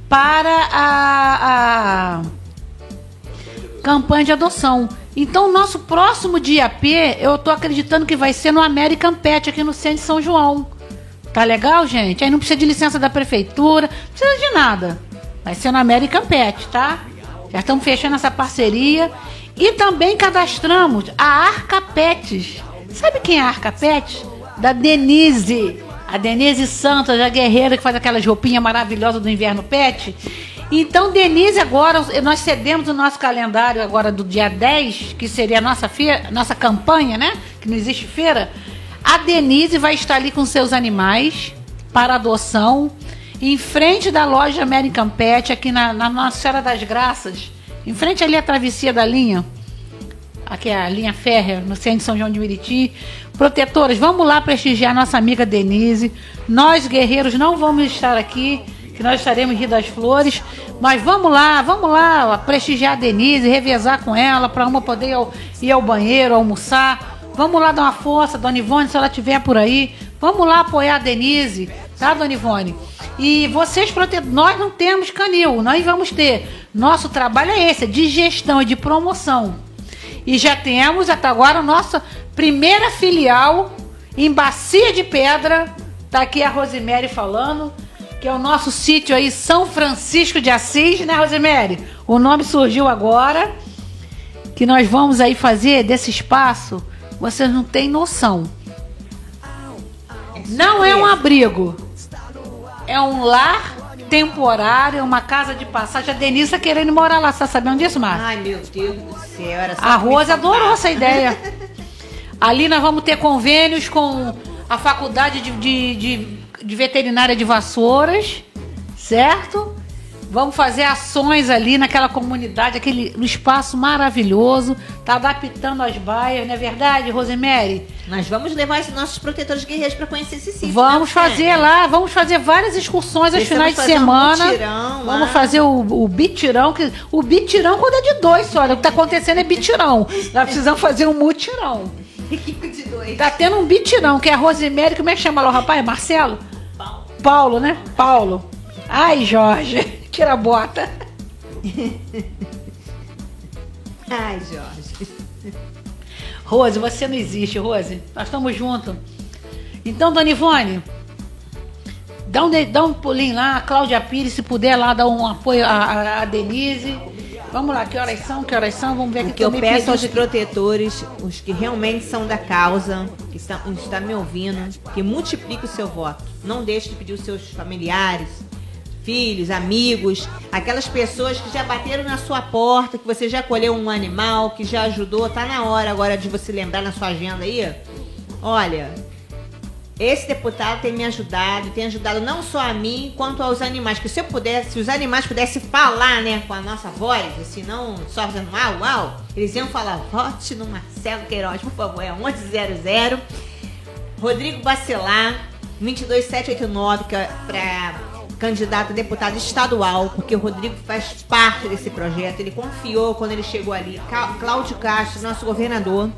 para a- a campanha de adoção. Então, nosso próximo dia P, eu tô acreditando que vai ser no American Pet, aqui no centro de São João. Tá legal, gente? Aí não precisa de licença da prefeitura, não precisa de nada. Vai ser no American Pet, tá? Já estamos fechando essa parceria. E também cadastramos a Arca Pets. Sabe quem é a Arca Pets? Da Denise. A Denise Santos, a guerreira que faz aquelas roupinhas maravilhosas do inverno pet. Então, Denise, agora, nós cedemos o nosso calendário agora do dia 10, que seria a nossa, feira, nossa campanha, né? Que não existe feira. A Denise vai estar ali com seus animais para adoção, em frente da loja American Pet, aqui na, na Nossa Senhora das Graças, em frente ali à travessia da linha, aqui é a linha férrea, no centro de São João de Meriti. Protetoras, vamos lá prestigiar nossa amiga Denise. Nós, guerreiros, não vamos estar aqui, que nós estaremos em Rio das Flores, mas vamos lá, vamos lá prestigiar a Denise, revezar com ela, para uma poder ir ao, ir ao banheiro, almoçar. Vamos lá dar uma força, Dona Ivone, se ela estiver por aí. Vamos lá apoiar a Denise, tá, Dona Ivone? E vocês, nós não temos canil, nós vamos ter. Nosso trabalho é esse, é de gestão e de promoção. E já temos até agora a nossa primeira filial em Bacia de Pedra. Tá aqui a Rosemary falando, que é o nosso sítio aí, São Francisco de Assis, né, Rosemary? O nome surgiu agora. Que nós vamos aí fazer desse espaço vocês não têm noção. Não é um abrigo. É um lar temporário, uma casa de passagem. A Denise tá querendo morar lá. Você tá sabendo disso, Márcia? Ai, meu Deus do céu. Era só a Rose adorou essa ideia. Ali nós vamos ter convênios com a Faculdade de, de, de, de Veterinária de Vassouras, certo? Vamos fazer ações ali naquela comunidade, aquele espaço maravilhoso. Tá adaptando as baias, não é verdade, Rosemary? Nós vamos levar esses nossos protetores guerreiros para conhecer esse sítio. Vamos né, fazer lá, vamos fazer várias excursões aos finais de semana. Um mutirão, vamos fazer o, o bitirão, que o bitirão quando é de dois, olha, o que tá acontecendo é bitirão. Nós precisamos fazer um mutirão. Equipe de dois. Tá tendo um bitirão, que é a Rosemary, como é que chama lá o rapaz? Marcelo? Paulo. Paulo, né? Paulo. Ai, Jorge. Tira a bota. Ai, Jorge. Rose, você não existe, Rose. Nós estamos juntos. Então, Dona Ivone, dá um, dá um pulinho lá. A Cláudia Pires, se puder lá, dar um apoio à, à Denise. Vamos lá, que horas são? Que horas são? Vamos ver. O que eu peço aos protetores, os que realmente são da causa, que estão, estão me ouvindo, que multiplique o seu voto. Não deixe de pedir os seus familiares, filhos, amigos, aquelas pessoas que já bateram na sua porta, que você já colheu um animal, que já ajudou, tá na hora agora de você lembrar na sua agenda aí. Olha, esse deputado tem me ajudado, tem ajudado não só a mim, quanto aos animais. Que se eu pudesse, se os animais pudessem falar, né, com a nossa voz, se não só fazendo uau, uau, eles iam falar, vote no Marcelo Queiroz, por favor, é 1100. Rodrigo Bacelar, 22789, que é pra candidato a deputado estadual, porque o Rodrigo faz parte desse projeto. Ele confiou quando ele chegou ali. Cláudio Castro, nosso governador,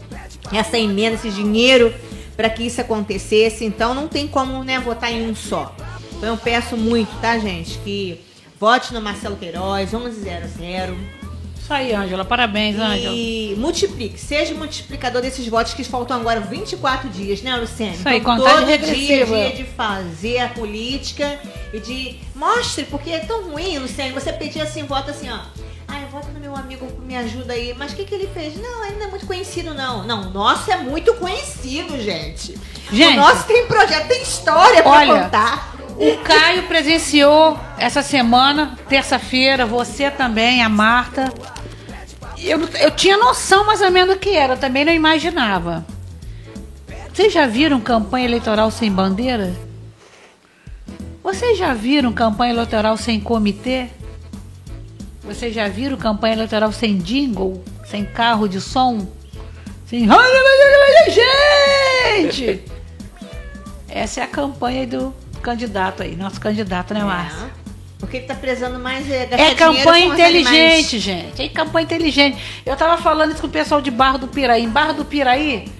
essa emenda, esse dinheiro para que isso acontecesse. Então não tem como né, votar em um só. Então eu peço muito, tá, gente, que vote no Marcelo Queiroz, 1100. Isso aí, Ângela. Parabéns, Ângela. E multiplique. Seja multiplicador desses votos que faltam agora 24 dias, né, Luciane? Isso aí, então, todo regressiva. dia, dia de fazer a política e de... Mostre, porque é tão ruim, Luciane, você pedir assim, vota assim, ó. Ai, vota no meu amigo, me ajuda aí. Mas o que, que ele fez? Não, ele não é muito conhecido, não. Não, o nosso é muito conhecido, gente. Gente, o nosso tem projeto, tem história pra olha, contar. O Caio presenciou essa semana, terça-feira, você também, a Marta eu, eu tinha noção mais ou menos do que era, também não imaginava. Vocês já viram campanha eleitoral sem bandeira? Vocês já viram campanha eleitoral sem comitê? Vocês já viram campanha eleitoral sem jingle? Sem carro de som? Sem. Gente! Essa é a campanha do candidato aí, nosso candidato, né, Márcia? É. Porque ele tá prezando mais é, é campanha inteligente, gente. É campanha inteligente. Eu tava falando isso com o pessoal de Barra do Piraí. Em Barra do Piraí,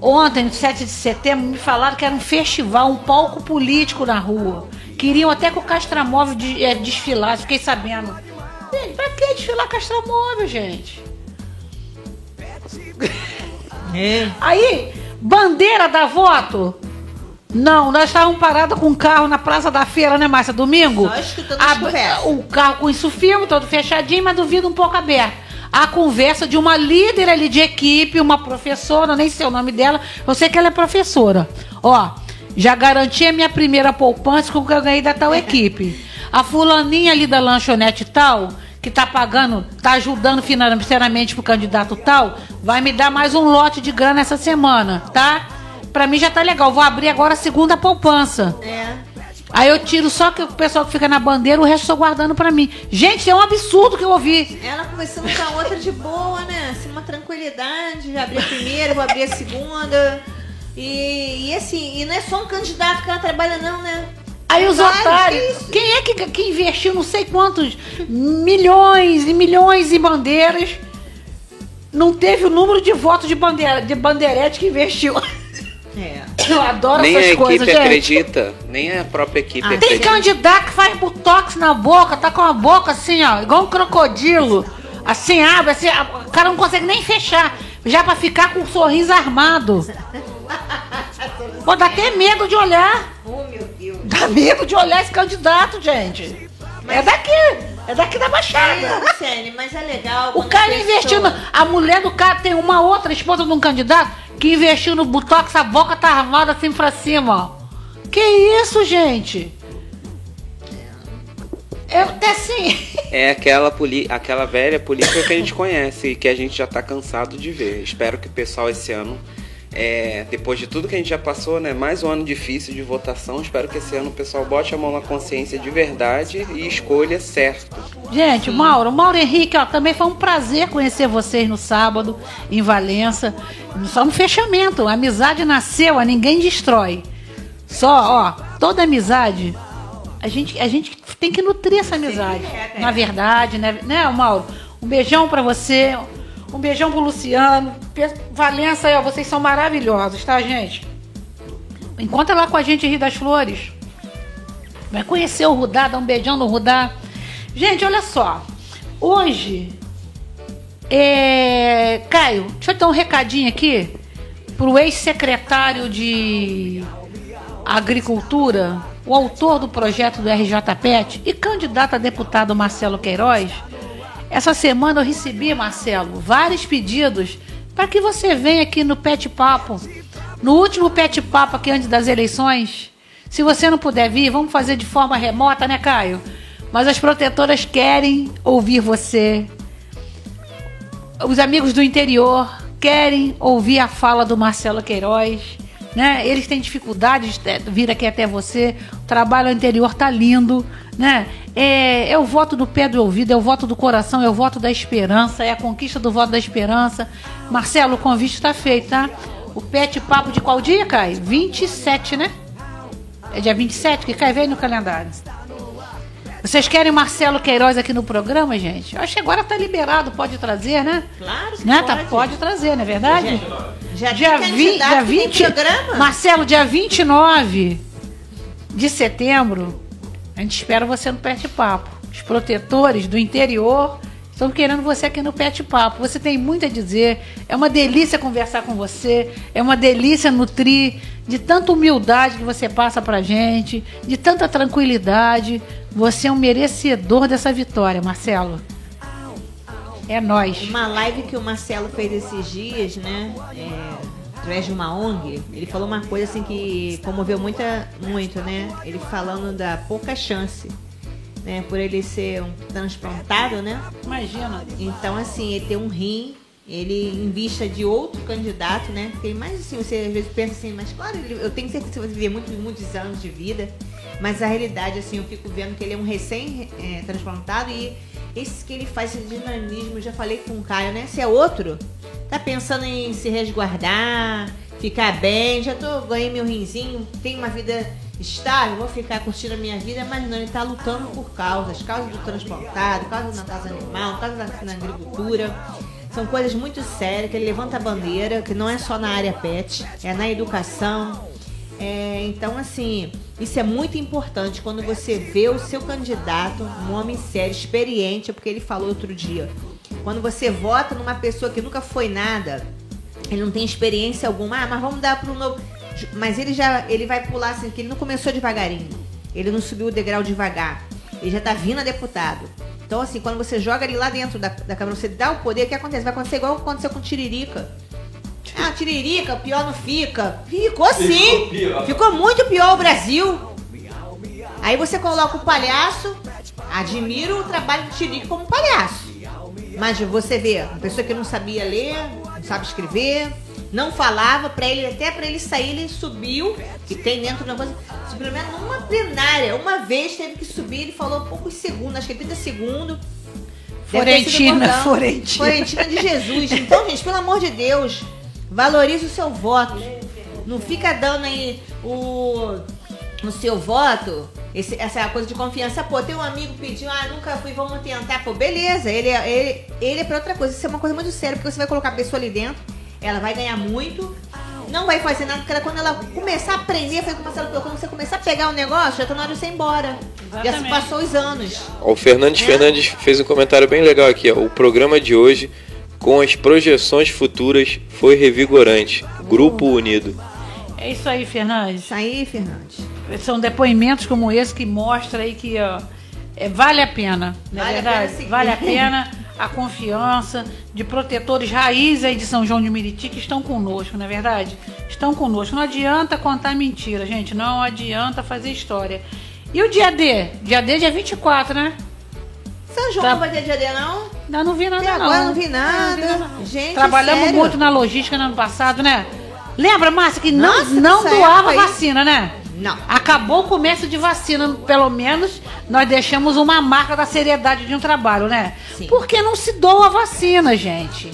ontem, no 7 de setembro, me falaram que era um festival, um palco político na rua. Queriam até que o Castramóvel de, é, desfilasse, fiquei sabendo. Gente, pra que desfilar Castramóvel, gente? É. Aí, bandeira da voto. Não, nós estávamos parados com o carro na Praça da Feira, né, Márcia? Domingo? Só escutando as conversas. O carro com isso filme, todo fechadinho, mas do vidro um pouco aberto. a conversa de uma líder ali de equipe, uma professora, nem sei o nome dela, eu sei que ela é professora. Ó, já garanti a minha primeira poupança com o que eu ganhei da tal equipe. A fulaninha ali da lanchonete tal, que tá pagando, tá ajudando financeiramente pro candidato tal, vai me dar mais um lote de grana essa semana, tá? Pra mim já tá legal. Vou abrir agora a segunda poupança. É. Aí eu tiro só que o pessoal que fica na bandeira, o resto eu tô guardando pra mim. Gente, é um absurdo que eu ouvi. Ela conversando com a outra de boa, né? Assim, uma tranquilidade. Já abri a primeira, vou abrir a segunda. E, e assim, e não é só um candidato que ela trabalha, não, né? Aí os Vários, otários. que? Quem é que, que investiu não sei quantos milhões e milhões em bandeiras? Não teve o número de votos de, bandeira, de bandeirete que investiu. É. Eu adoro Nem a essas equipe coisas, gente. acredita, nem a própria equipe Ah, Tem acredita. candidato que faz botox na boca, tá com a boca assim, ó, igual um crocodilo. Assim, abre, assim, a- o cara não consegue nem fechar. Já pra ficar com o sorriso armado. Pô, dá até medo de olhar. Oh, meu Deus. Dá medo de olhar esse candidato, gente. É daqui. É daqui da Baixada. É, Luciane, mas é legal. O cara a pessoa- investindo. A mulher do cara tem uma outra esposa de um candidato que investiu no botox, a boca tá armada assim pra cima, ó. Que isso, gente? Eu até assim. É aquela, poli aquela velha política que a gente conhece e que a gente já tá cansado de ver. Espero que o pessoal esse ano, é, depois de tudo que a gente já passou, né, mais um ano difícil de votação, espero que esse ano o pessoal bote a mão na consciência de verdade e escolha certo. Gente, Mauro, Mauro Henrique, ó, também foi um prazer conhecer vocês no sábado, em Valença. Só no fechamento. A amizade nasceu, a ninguém destrói. Só, ó, toda amizade, a gente, a gente tem que nutrir essa amizade. é, é. Na verdade, né, né, Mauro? Um beijão pra você, um beijão pro Luciano. Valença, ó, vocês são maravilhosos, tá, gente? Encontra lá com a gente Rio das Flores. Vai conhecer o Rudá, dá um beijão no Rudá. Gente, olha só. Hoje. É... Caio, deixa eu dar um recadinho aqui pro ex-secretário de Agricultura, o autor do projeto do RJPET e candidato a deputado Marcelo Queiroz. Essa semana eu recebi, Marcelo, vários pedidos para que você venha aqui no Pet Papo. No último Pet Papo aqui antes das eleições. Se você não puder vir, vamos fazer de forma remota, né, Caio? Mas as protetoras querem ouvir você. Os amigos do interior querem ouvir a fala do Marcelo Queiroz. Né? Eles têm dificuldade de te- vir aqui até você. O trabalho ao interior tá lindo. Né? É, é o voto do pé do ouvido, é o voto do coração, é o voto da esperança, é a conquista do voto da esperança. Marcelo, o convite está feito, tá? O pet papo de qual dia, Caio? 27, né? É dia 27 que cai, vem no calendário. Vocês querem Marcelo Queiroz aqui no programa, gente? Acho que agora tá liberado, pode trazer, né? Claro que né? pode. Tá, pode trazer, não é verdade? Já dia, tem 20, candidato dia que tem 20. programa? Marcelo, dia 29 de setembro, a gente espera você no Pet Papo. Os protetores do interior estão querendo você aqui no Pet Papo. Você tem muito a dizer. É uma delícia conversar com você. É uma delícia nutrir de tanta humildade que você passa pra gente, de tanta tranquilidade. Você é um merecedor dessa vitória, Marcelo. É nós. Uma live que o Marcelo fez esses dias, né? É, através de uma ONG, ele falou uma coisa assim que comoveu muita, muito, né? Ele falando da pouca chance, né? Por ele ser um transplantado, né? Imagina. Então, assim, ele tem um rim, ele em vista de outro candidato, né? Tem mais assim, você às vezes pensa assim, mas claro, eu tenho certeza que você vai viver muitos, muitos anos de vida. Mas a realidade, assim, eu fico vendo que ele é um recém-transplantado e esse que ele faz esse dinamismo, já falei com o Caio, né? Se é outro, tá pensando em se resguardar, ficar bem, já tô, ganhei meu rinzinho, tenho uma vida estável, vou ficar curtindo a minha vida, mas não, ele tá lutando por causas, causas do transplantado, causas na causa animal, causas na, na agricultura. São coisas muito sérias, que ele levanta a bandeira, que não é só na área pet, é na educação. É, então, assim, isso é muito importante quando você vê o seu candidato, um homem sério, experiente, é porque ele falou outro dia. Quando você vota numa pessoa que nunca foi nada, ele não tem experiência alguma, ah, mas vamos dar para um novo. Mas ele já ele vai pular assim, que ele não começou devagarinho. Ele não subiu o degrau devagar. Ele já tá vindo a deputado. Então, assim, quando você joga ele lá dentro da, da câmera, você dá o poder, o que acontece? Vai acontecer igual aconteceu com Tiririca. Ah, Tiririca, pior não fica. Ficou sim. Ficou, muito pior o Brasil. Aí você coloca o palhaço, admiro o trabalho do Tiririca como palhaço. Mas você vê, uma pessoa que não sabia ler, não sabe escrever, não falava, para ele, até para ele sair, ele subiu, e tem dentro do negócio, pelo menos numa plenária, uma vez teve que subir, ele falou poucos segundos, acho que 30 segundos. Florentina. Florentina. Florentina de Jesus. Então, gente, pelo amor de Deus, valorize o seu voto. Não fica dando aí o, o seu voto, esse- essa coisa de confiança. Pô, tem um amigo pediu, ah, nunca fui, vamos tentar. Pô, beleza, ele, é- ele, ele é pra outra coisa. Isso é uma coisa muito séria, porque você vai colocar a pessoa ali dentro, ela vai ganhar muito, não vai fazer nada, porque ela, quando ela começar a aprender, foi colocou, quando você começar a pegar o negócio, já tá na hora de você ir embora. Já se passou os anos. O Fernandes É. Fernandes fez um comentário bem legal aqui. Ó. O programa de hoje, com as projeções futuras, foi revigorante. Grupo Unido. É isso aí, Fernandes. Isso aí, Fernandes. São depoimentos como esse que mostra aí que ó, é, vale a pena, não é Vale a verdade? pena seguir. vale a pena a confiança de protetores raiz aí de São João de Meriti que estão conosco, não é verdade? Estão conosco. Não adianta contar mentira, gente. Não adianta fazer história. E o dia D? Dia D é dia 24, né? São João Tá. não vai ter dia D, não? Ainda não vi nada, Até não. agora não vi nada. Não vi nada. Gente, Trabalhamos sério? muito na logística no ano passado, né? Lembra, Márcia, que não, Nossa, não nessa doava época aí- vacina, né? Não. Acabou o comércio de vacina, pelo menos nós deixamos uma marca da seriedade de um trabalho, né? Sim. Porque não se doa vacina, gente.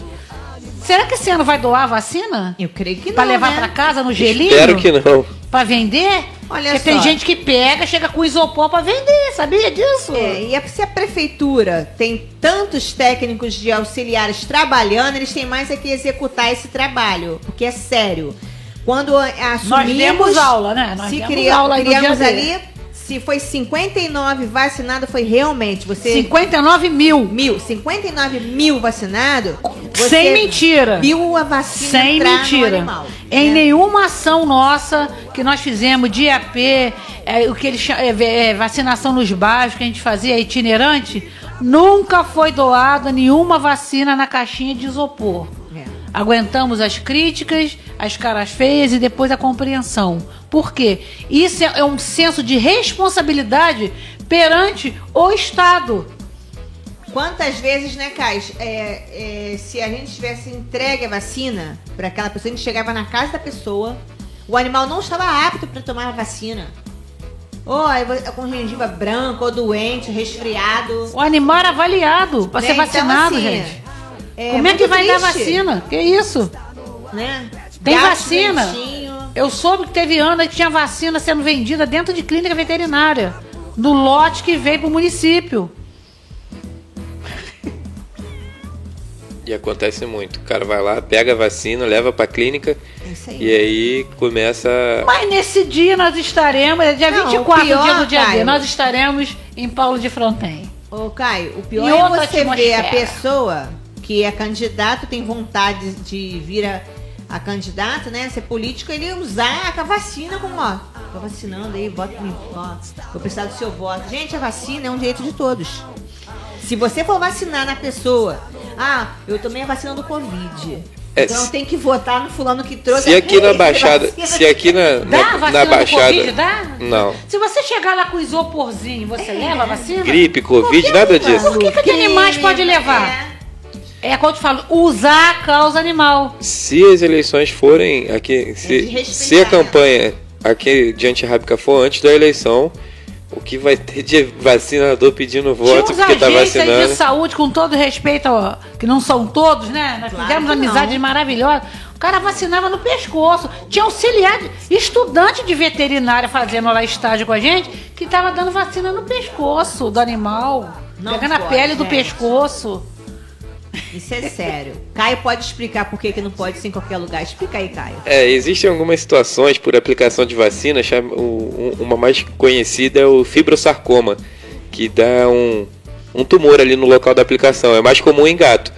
Será que esse ano vai doar a vacina? Eu creio que não, Pra levar né? pra casa no gelinho? Espero que não. Pra vender? Olha Porque tem só. gente que pega, chega com isopor pra vender, sabia disso? É, e se a prefeitura tem tantos técnicos de auxiliares trabalhando, eles têm mais é que executar esse trabalho, porque é sério. Quando a- assumimos, Nós demos aula, né? Nós se demos cria- aula criamos ali, se foi 59 vacinado, foi realmente você 59 mil. mil, 59 mil vacinado, você Sem mentira. viu a vacina Sem mentira. em né? nenhuma ação nossa que nós fizemos de IAP, é, o que eles chamam, é, é, vacinação nos bairros que a gente fazia itinerante, nunca foi doada nenhuma vacina na caixinha de isopor. É. Aguentamos as críticas, as caras feias e depois a compreensão. Por quê? Isso é é um senso de responsabilidade perante o Estado. Quantas vezes, né, Cais, é, é, se a gente tivesse entregue a vacina para aquela pessoa, a gente chegava na casa da pessoa, o animal não estava apto para tomar a vacina. Ou aí vo- com gengiva branca, ou doente, resfriado. O animal era avaliado para né? ser Então, vacinado, assim, gente. é Como é que vai dar triste, vacina? Que isso? Né? Tem Gato vacina. doentinho. Eu soube que teve ano que tinha vacina sendo vendida dentro de clínica veterinária. Do lote que veio pro município. E acontece muito. O cara vai lá, pega a vacina, leva pra clínica Isso aí. e aí começa. Mas nesse dia nós estaremos, é dia Não, 24, o pior, dia do dia Caio. nós estaremos em Paulo de Fronten. Ô, Caio, o pior E é você ver a pessoa que é candidato, tem vontade de vir a, a candidato, né? Ser político, ele usar a vacina como, ó, tô vacinando aí, bota ó, vou precisar do seu voto. Gente, a vacina é um direito de todos. Se você for vacinar na pessoa, ah, eu tomei a vacina do Covid. É, então tem que votar no fulano que trouxe. Se aqui na Baixada. Se aqui na, Dá na, vacina na do Baixada. Covid? Dá? Não. Se você chegar lá com isoporzinho, você leva a vacina? Gripe, Covid, nada disso. Por que, que de animais pode levar? É como eu te falo, usar a causa animal. Se as eleições forem aqui, É se, se a campanha aqui de antirrábica for antes da eleição, o que vai ter de vacinador pedindo Tinha voto uns porque tá agentes aí de vacinando? saúde, com todo respeito, ó, que não são todos, né? Nós Claro fizemos amizades maravilhosas. O cara vacinava no pescoço. Tinha auxiliar, estudante de veterinária fazendo lá estágio com a gente, que tava dando vacina no pescoço do animal. Não pegando a pode, pele do gente. pescoço. Isso é sério. Caio pode explicar por que, que não pode ser em qualquer lugar. Explica aí, Caio. É, existem algumas situações por aplicação de vacina, um- uma mais conhecida é o fibrosarcoma, que dá um, um tumor ali no local da aplicação. É mais comum em gato.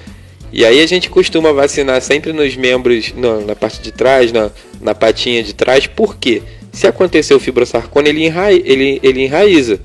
E aí a gente costuma vacinar sempre nos membros, na, parte de trás, na, na patinha de trás, por quê? Se acontecer o fibrosarcoma, ele, enra, ele, ele enraiza.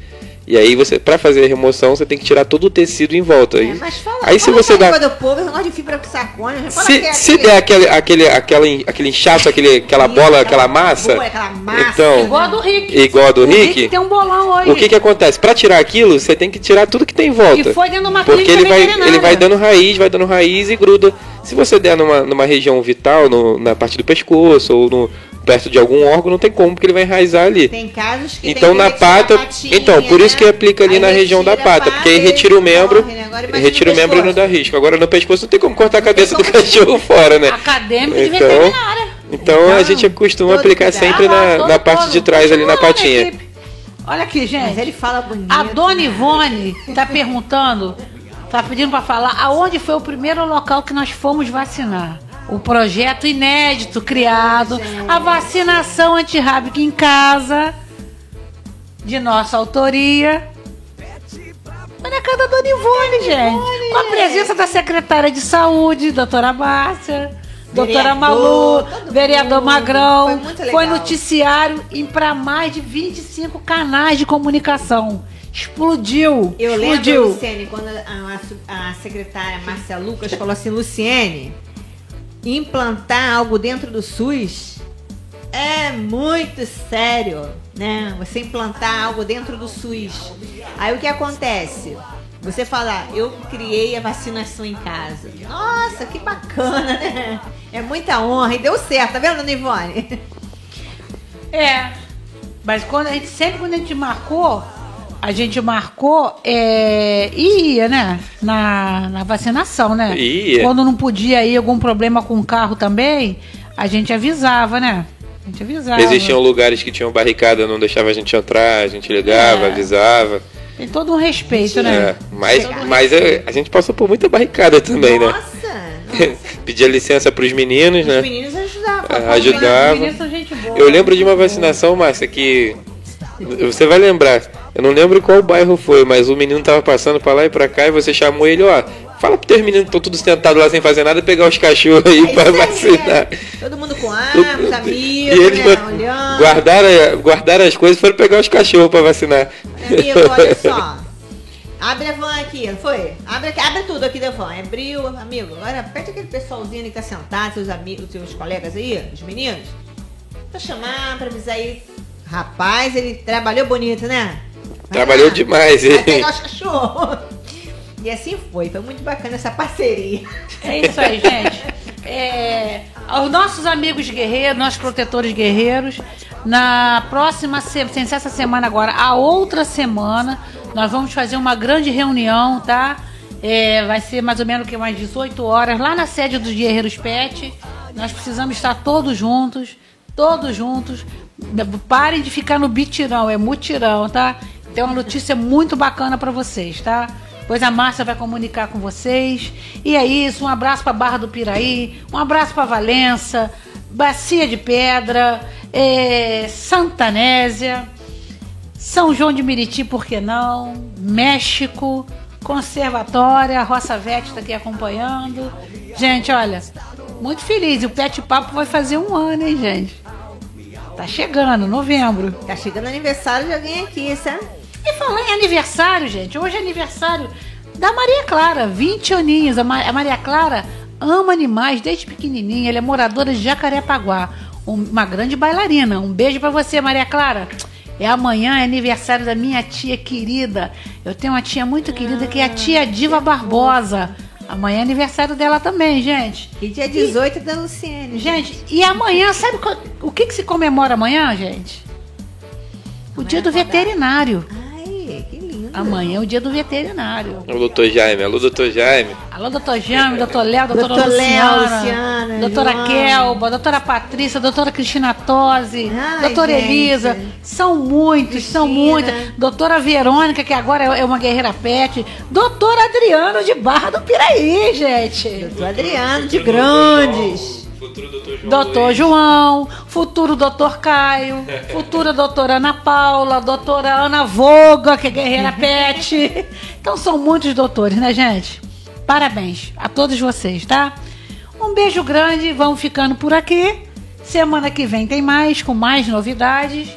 E aí você, para fazer a remoção, você tem que tirar todo o tecido em volta. É, Aí- mas fala, aí se você dá do povo, esse negócio de fibra com fala se, que é se aquele- der aquele, aquele, aquela, aquele inchaço, aquele, aquela Isso, bola, aquela massa, boa, aquela massa. então, Igual a do Rick. Igual a do o Rick? tem um bolão hoje. o que que acontece? Para tirar aquilo, você tem que tirar tudo que tem em volta. E foi dentro de uma Porque ele vai, ele vai dando raiz, vai dando raiz e gruda. Se você der numa, numa região vital, no- na parte do pescoço ou no, perto de algum órgão, não tem como, porque ele vai enraizar ali. Tem casos que Então tem que na pata, patinha, então por isso né? que aplica ali Aí na região da retira a pata, porque aí pata retira o membro, morre, né? Retira o o membro e não dá risco. Agora no pescoço não tem como cortar a cabeça do cachorro fora, né? Acadêmico de Então, veterinária. Então a gente costuma aplicar cuidado. sempre na, todo na parte todo. de trás ali na patinha. equipe. Olha aqui, gente. Mas ele fala bonito. A dona né? Ivone tá perguntando, tá pedindo para falar aonde foi o primeiro local que nós fomos vacinar. O projeto inédito criado, a vacinação antirrábica em casa, de nossa autoria. Olha a casa da Dona Ivone, gente. Com a presença da secretária de saúde, doutora Márcia, doutora Vereador, Malu, vereador mundo. Magrão. Foi Foi noticiário e para mais de 25 canais de comunicação. Explodiu. Eu explodiu. lembro, Luciene, quando a, a- a secretária Márcia Lucas falou assim, Luciene, implantar algo dentro do SUS é muito sério, né? Você implantar algo dentro do SUS. Aí o que acontece? Você fala, eu criei a vacinação em casa. Nossa, que bacana, né? É muita honra. E deu certo, tá vendo, Dona Ivone? É. Mas quando a gente, sempre quando a gente marcou, a gente marcou é, e ia, né? Na, na vacinação, né? Ia. Quando não podia ir algum problema com o carro também, a gente avisava, né? A gente avisava. Existiam lugares que tinham barricada, não deixava a gente entrar, a gente ligava, É. avisava. Tem todo um respeito, né? É, mas mas é, a gente passou por muita barricada também, né? Nossa! Pedia licença pros meninos, Os né? meninos ajudavam. É, Os ajudava. meninos são gente boa. Eu lembro de uma vacinação, Márcia, que. Você vai lembrar. Eu não lembro qual bairro foi, mas o menino tava passando pra lá e pra cá e você chamou ele, ó. Fala pro teus meninos que estão tudo sentados lá sem fazer nada pegar os cachorros aí É pra vacinar. é. Todo mundo com arma, os amigos, e eles né? Olhando. guardaram, guardaram as coisas e foram pegar os cachorros pra vacinar. Amigo, olha só. Abre a van aqui, foi? Abre, abre tudo aqui da van. Abriu, amigo. Agora aperta aquele pessoalzinho que tá sentado, seus amigos, seus colegas aí, os meninos. Pra chamar, pra avisar aí. Rapaz, ele trabalhou bonito, né? Trabalhou lá. demais, hein? pegar os cachorros. E assim foi, foi muito bacana essa parceria. É isso aí, gente. É, aos nossos amigos guerreiros, nossos protetores guerreiros, na próxima semana, sem ser essa semana agora, a outra semana, nós vamos fazer uma grande reunião, tá? É, vai ser mais ou menos que umas 18 horas, lá na sede dos Guerreiros Pet. Nós precisamos estar todos juntos, todos juntos. Parem de ficar no bitirão, é mutirão, tá? Tem uma notícia muito bacana para vocês, tá? Pois a Márcia vai comunicar com vocês. E é isso, um abraço para Barra do Piraí, um abraço para Valença, Bacia de Pedra, é, Santanésia, São João de Meriti, por que não? México, Conservatória, a Roça Vete está aqui acompanhando. Gente, olha, muito feliz. E o Pet Papo vai fazer um ano, hein, gente? Tá chegando, novembro. Tá chegando aniversário de alguém aqui, sabe? E falar em aniversário, gente, hoje é aniversário da Maria Clara, 20 aninhos. A, Ma- a Maria Clara ama animais desde pequenininha, ela é moradora de Jacarepaguá, um- uma grande bailarina. Um beijo pra você, Maria Clara. É amanhã, é aniversário da minha tia querida. Eu tenho uma tia muito querida que é a tia Diva Barbosa. Amanhã é aniversário dela também, gente. E dia 18 é da Luciene. Gente, e amanhã, sabe o que, que se comemora amanhã, gente? O dia do veterinário. Que lindo. Amanhã é o dia do veterinário. O doutor Jaime, alô, doutor Jaime. Alô, doutor Jaime, doutor Léo, doutora Doutor Léo, Luciana, Luciana, doutora Joana. Kelba, doutora Patrícia, doutora Cristina Tosi, Ai, doutora gente. Elisa. São muitos, são Cristina. muitas. Doutora Verônica, que agora é uma guerreira pet. Doutor Adriano de Barra do Piraí, gente. Doutor Adriano de Grandes. Futuro doutor João. Doutor João, futuro doutor Caio, futura doutora Ana Paula, doutora Ana Voga, que é guerreira pet. Então são muitos doutores, né, gente? Parabéns a todos vocês, tá? Um beijo grande, vamos ficando por aqui. Semana que vem tem mais, com mais novidades.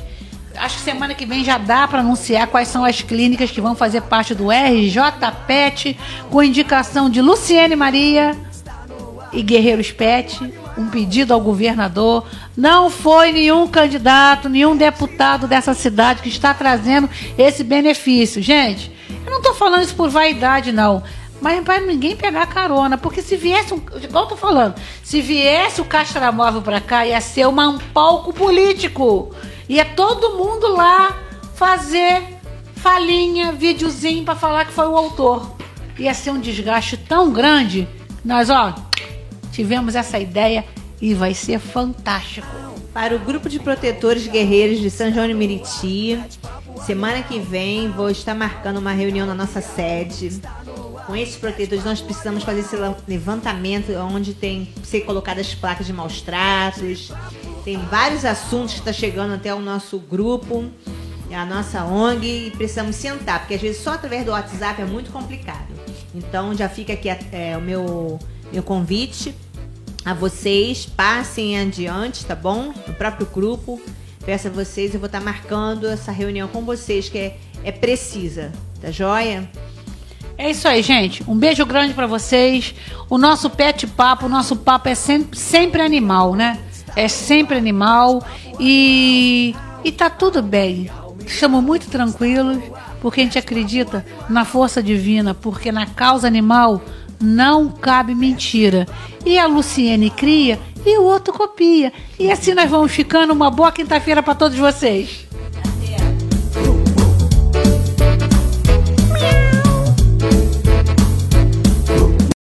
acho que semana que vem já dá para anunciar quais são as clínicas que vão fazer parte do RJ Pet, com indicação de Luciene Maria e Guerreiros Pet. Um pedido ao governador. Não foi nenhum candidato, nenhum deputado dessa cidade que está trazendo esse benefício. Gente, eu não estou falando isso por vaidade, não. Mas para ninguém pegar carona, porque se viesse, um, igual eu tô falando, se viesse o Castramóvel para cá, ia ser uma, um palco político. Ia todo mundo lá fazer falinha, videozinho para falar que foi o autor. Ia ser um desgaste tão grande. Nós, ó, tivemos essa ideia e vai ser fantástico. Para o grupo de protetores guerreiros de São João de Meriti, semana que vem vou estar marcando uma reunião na nossa sede com esses protetores, nós precisamos fazer esse levantamento onde tem ser colocadas placas de maus tratos. Tem vários assuntos que está chegando até o nosso grupo, a nossa ONG, e precisamos sentar, porque às vezes só através do WhatsApp é muito complicado. Então já fica aqui é, o meu, meu convite a vocês, passem adiante, tá bom? No próprio grupo. Peço a vocês, eu vou estar marcando essa reunião com vocês, que é, é precisa, tá joia? É isso aí, gente. Um beijo grande para vocês. O nosso pet papo, o nosso papo é sempre, sempre animal, né? É sempre animal e e tá tudo bem. Estamos muito tranquilos porque a gente acredita na força divina, porque na causa animal não cabe mentira. E a Luciene cria e o outro copia. E assim nós vamos ficando. Uma boa quinta-feira para todos vocês.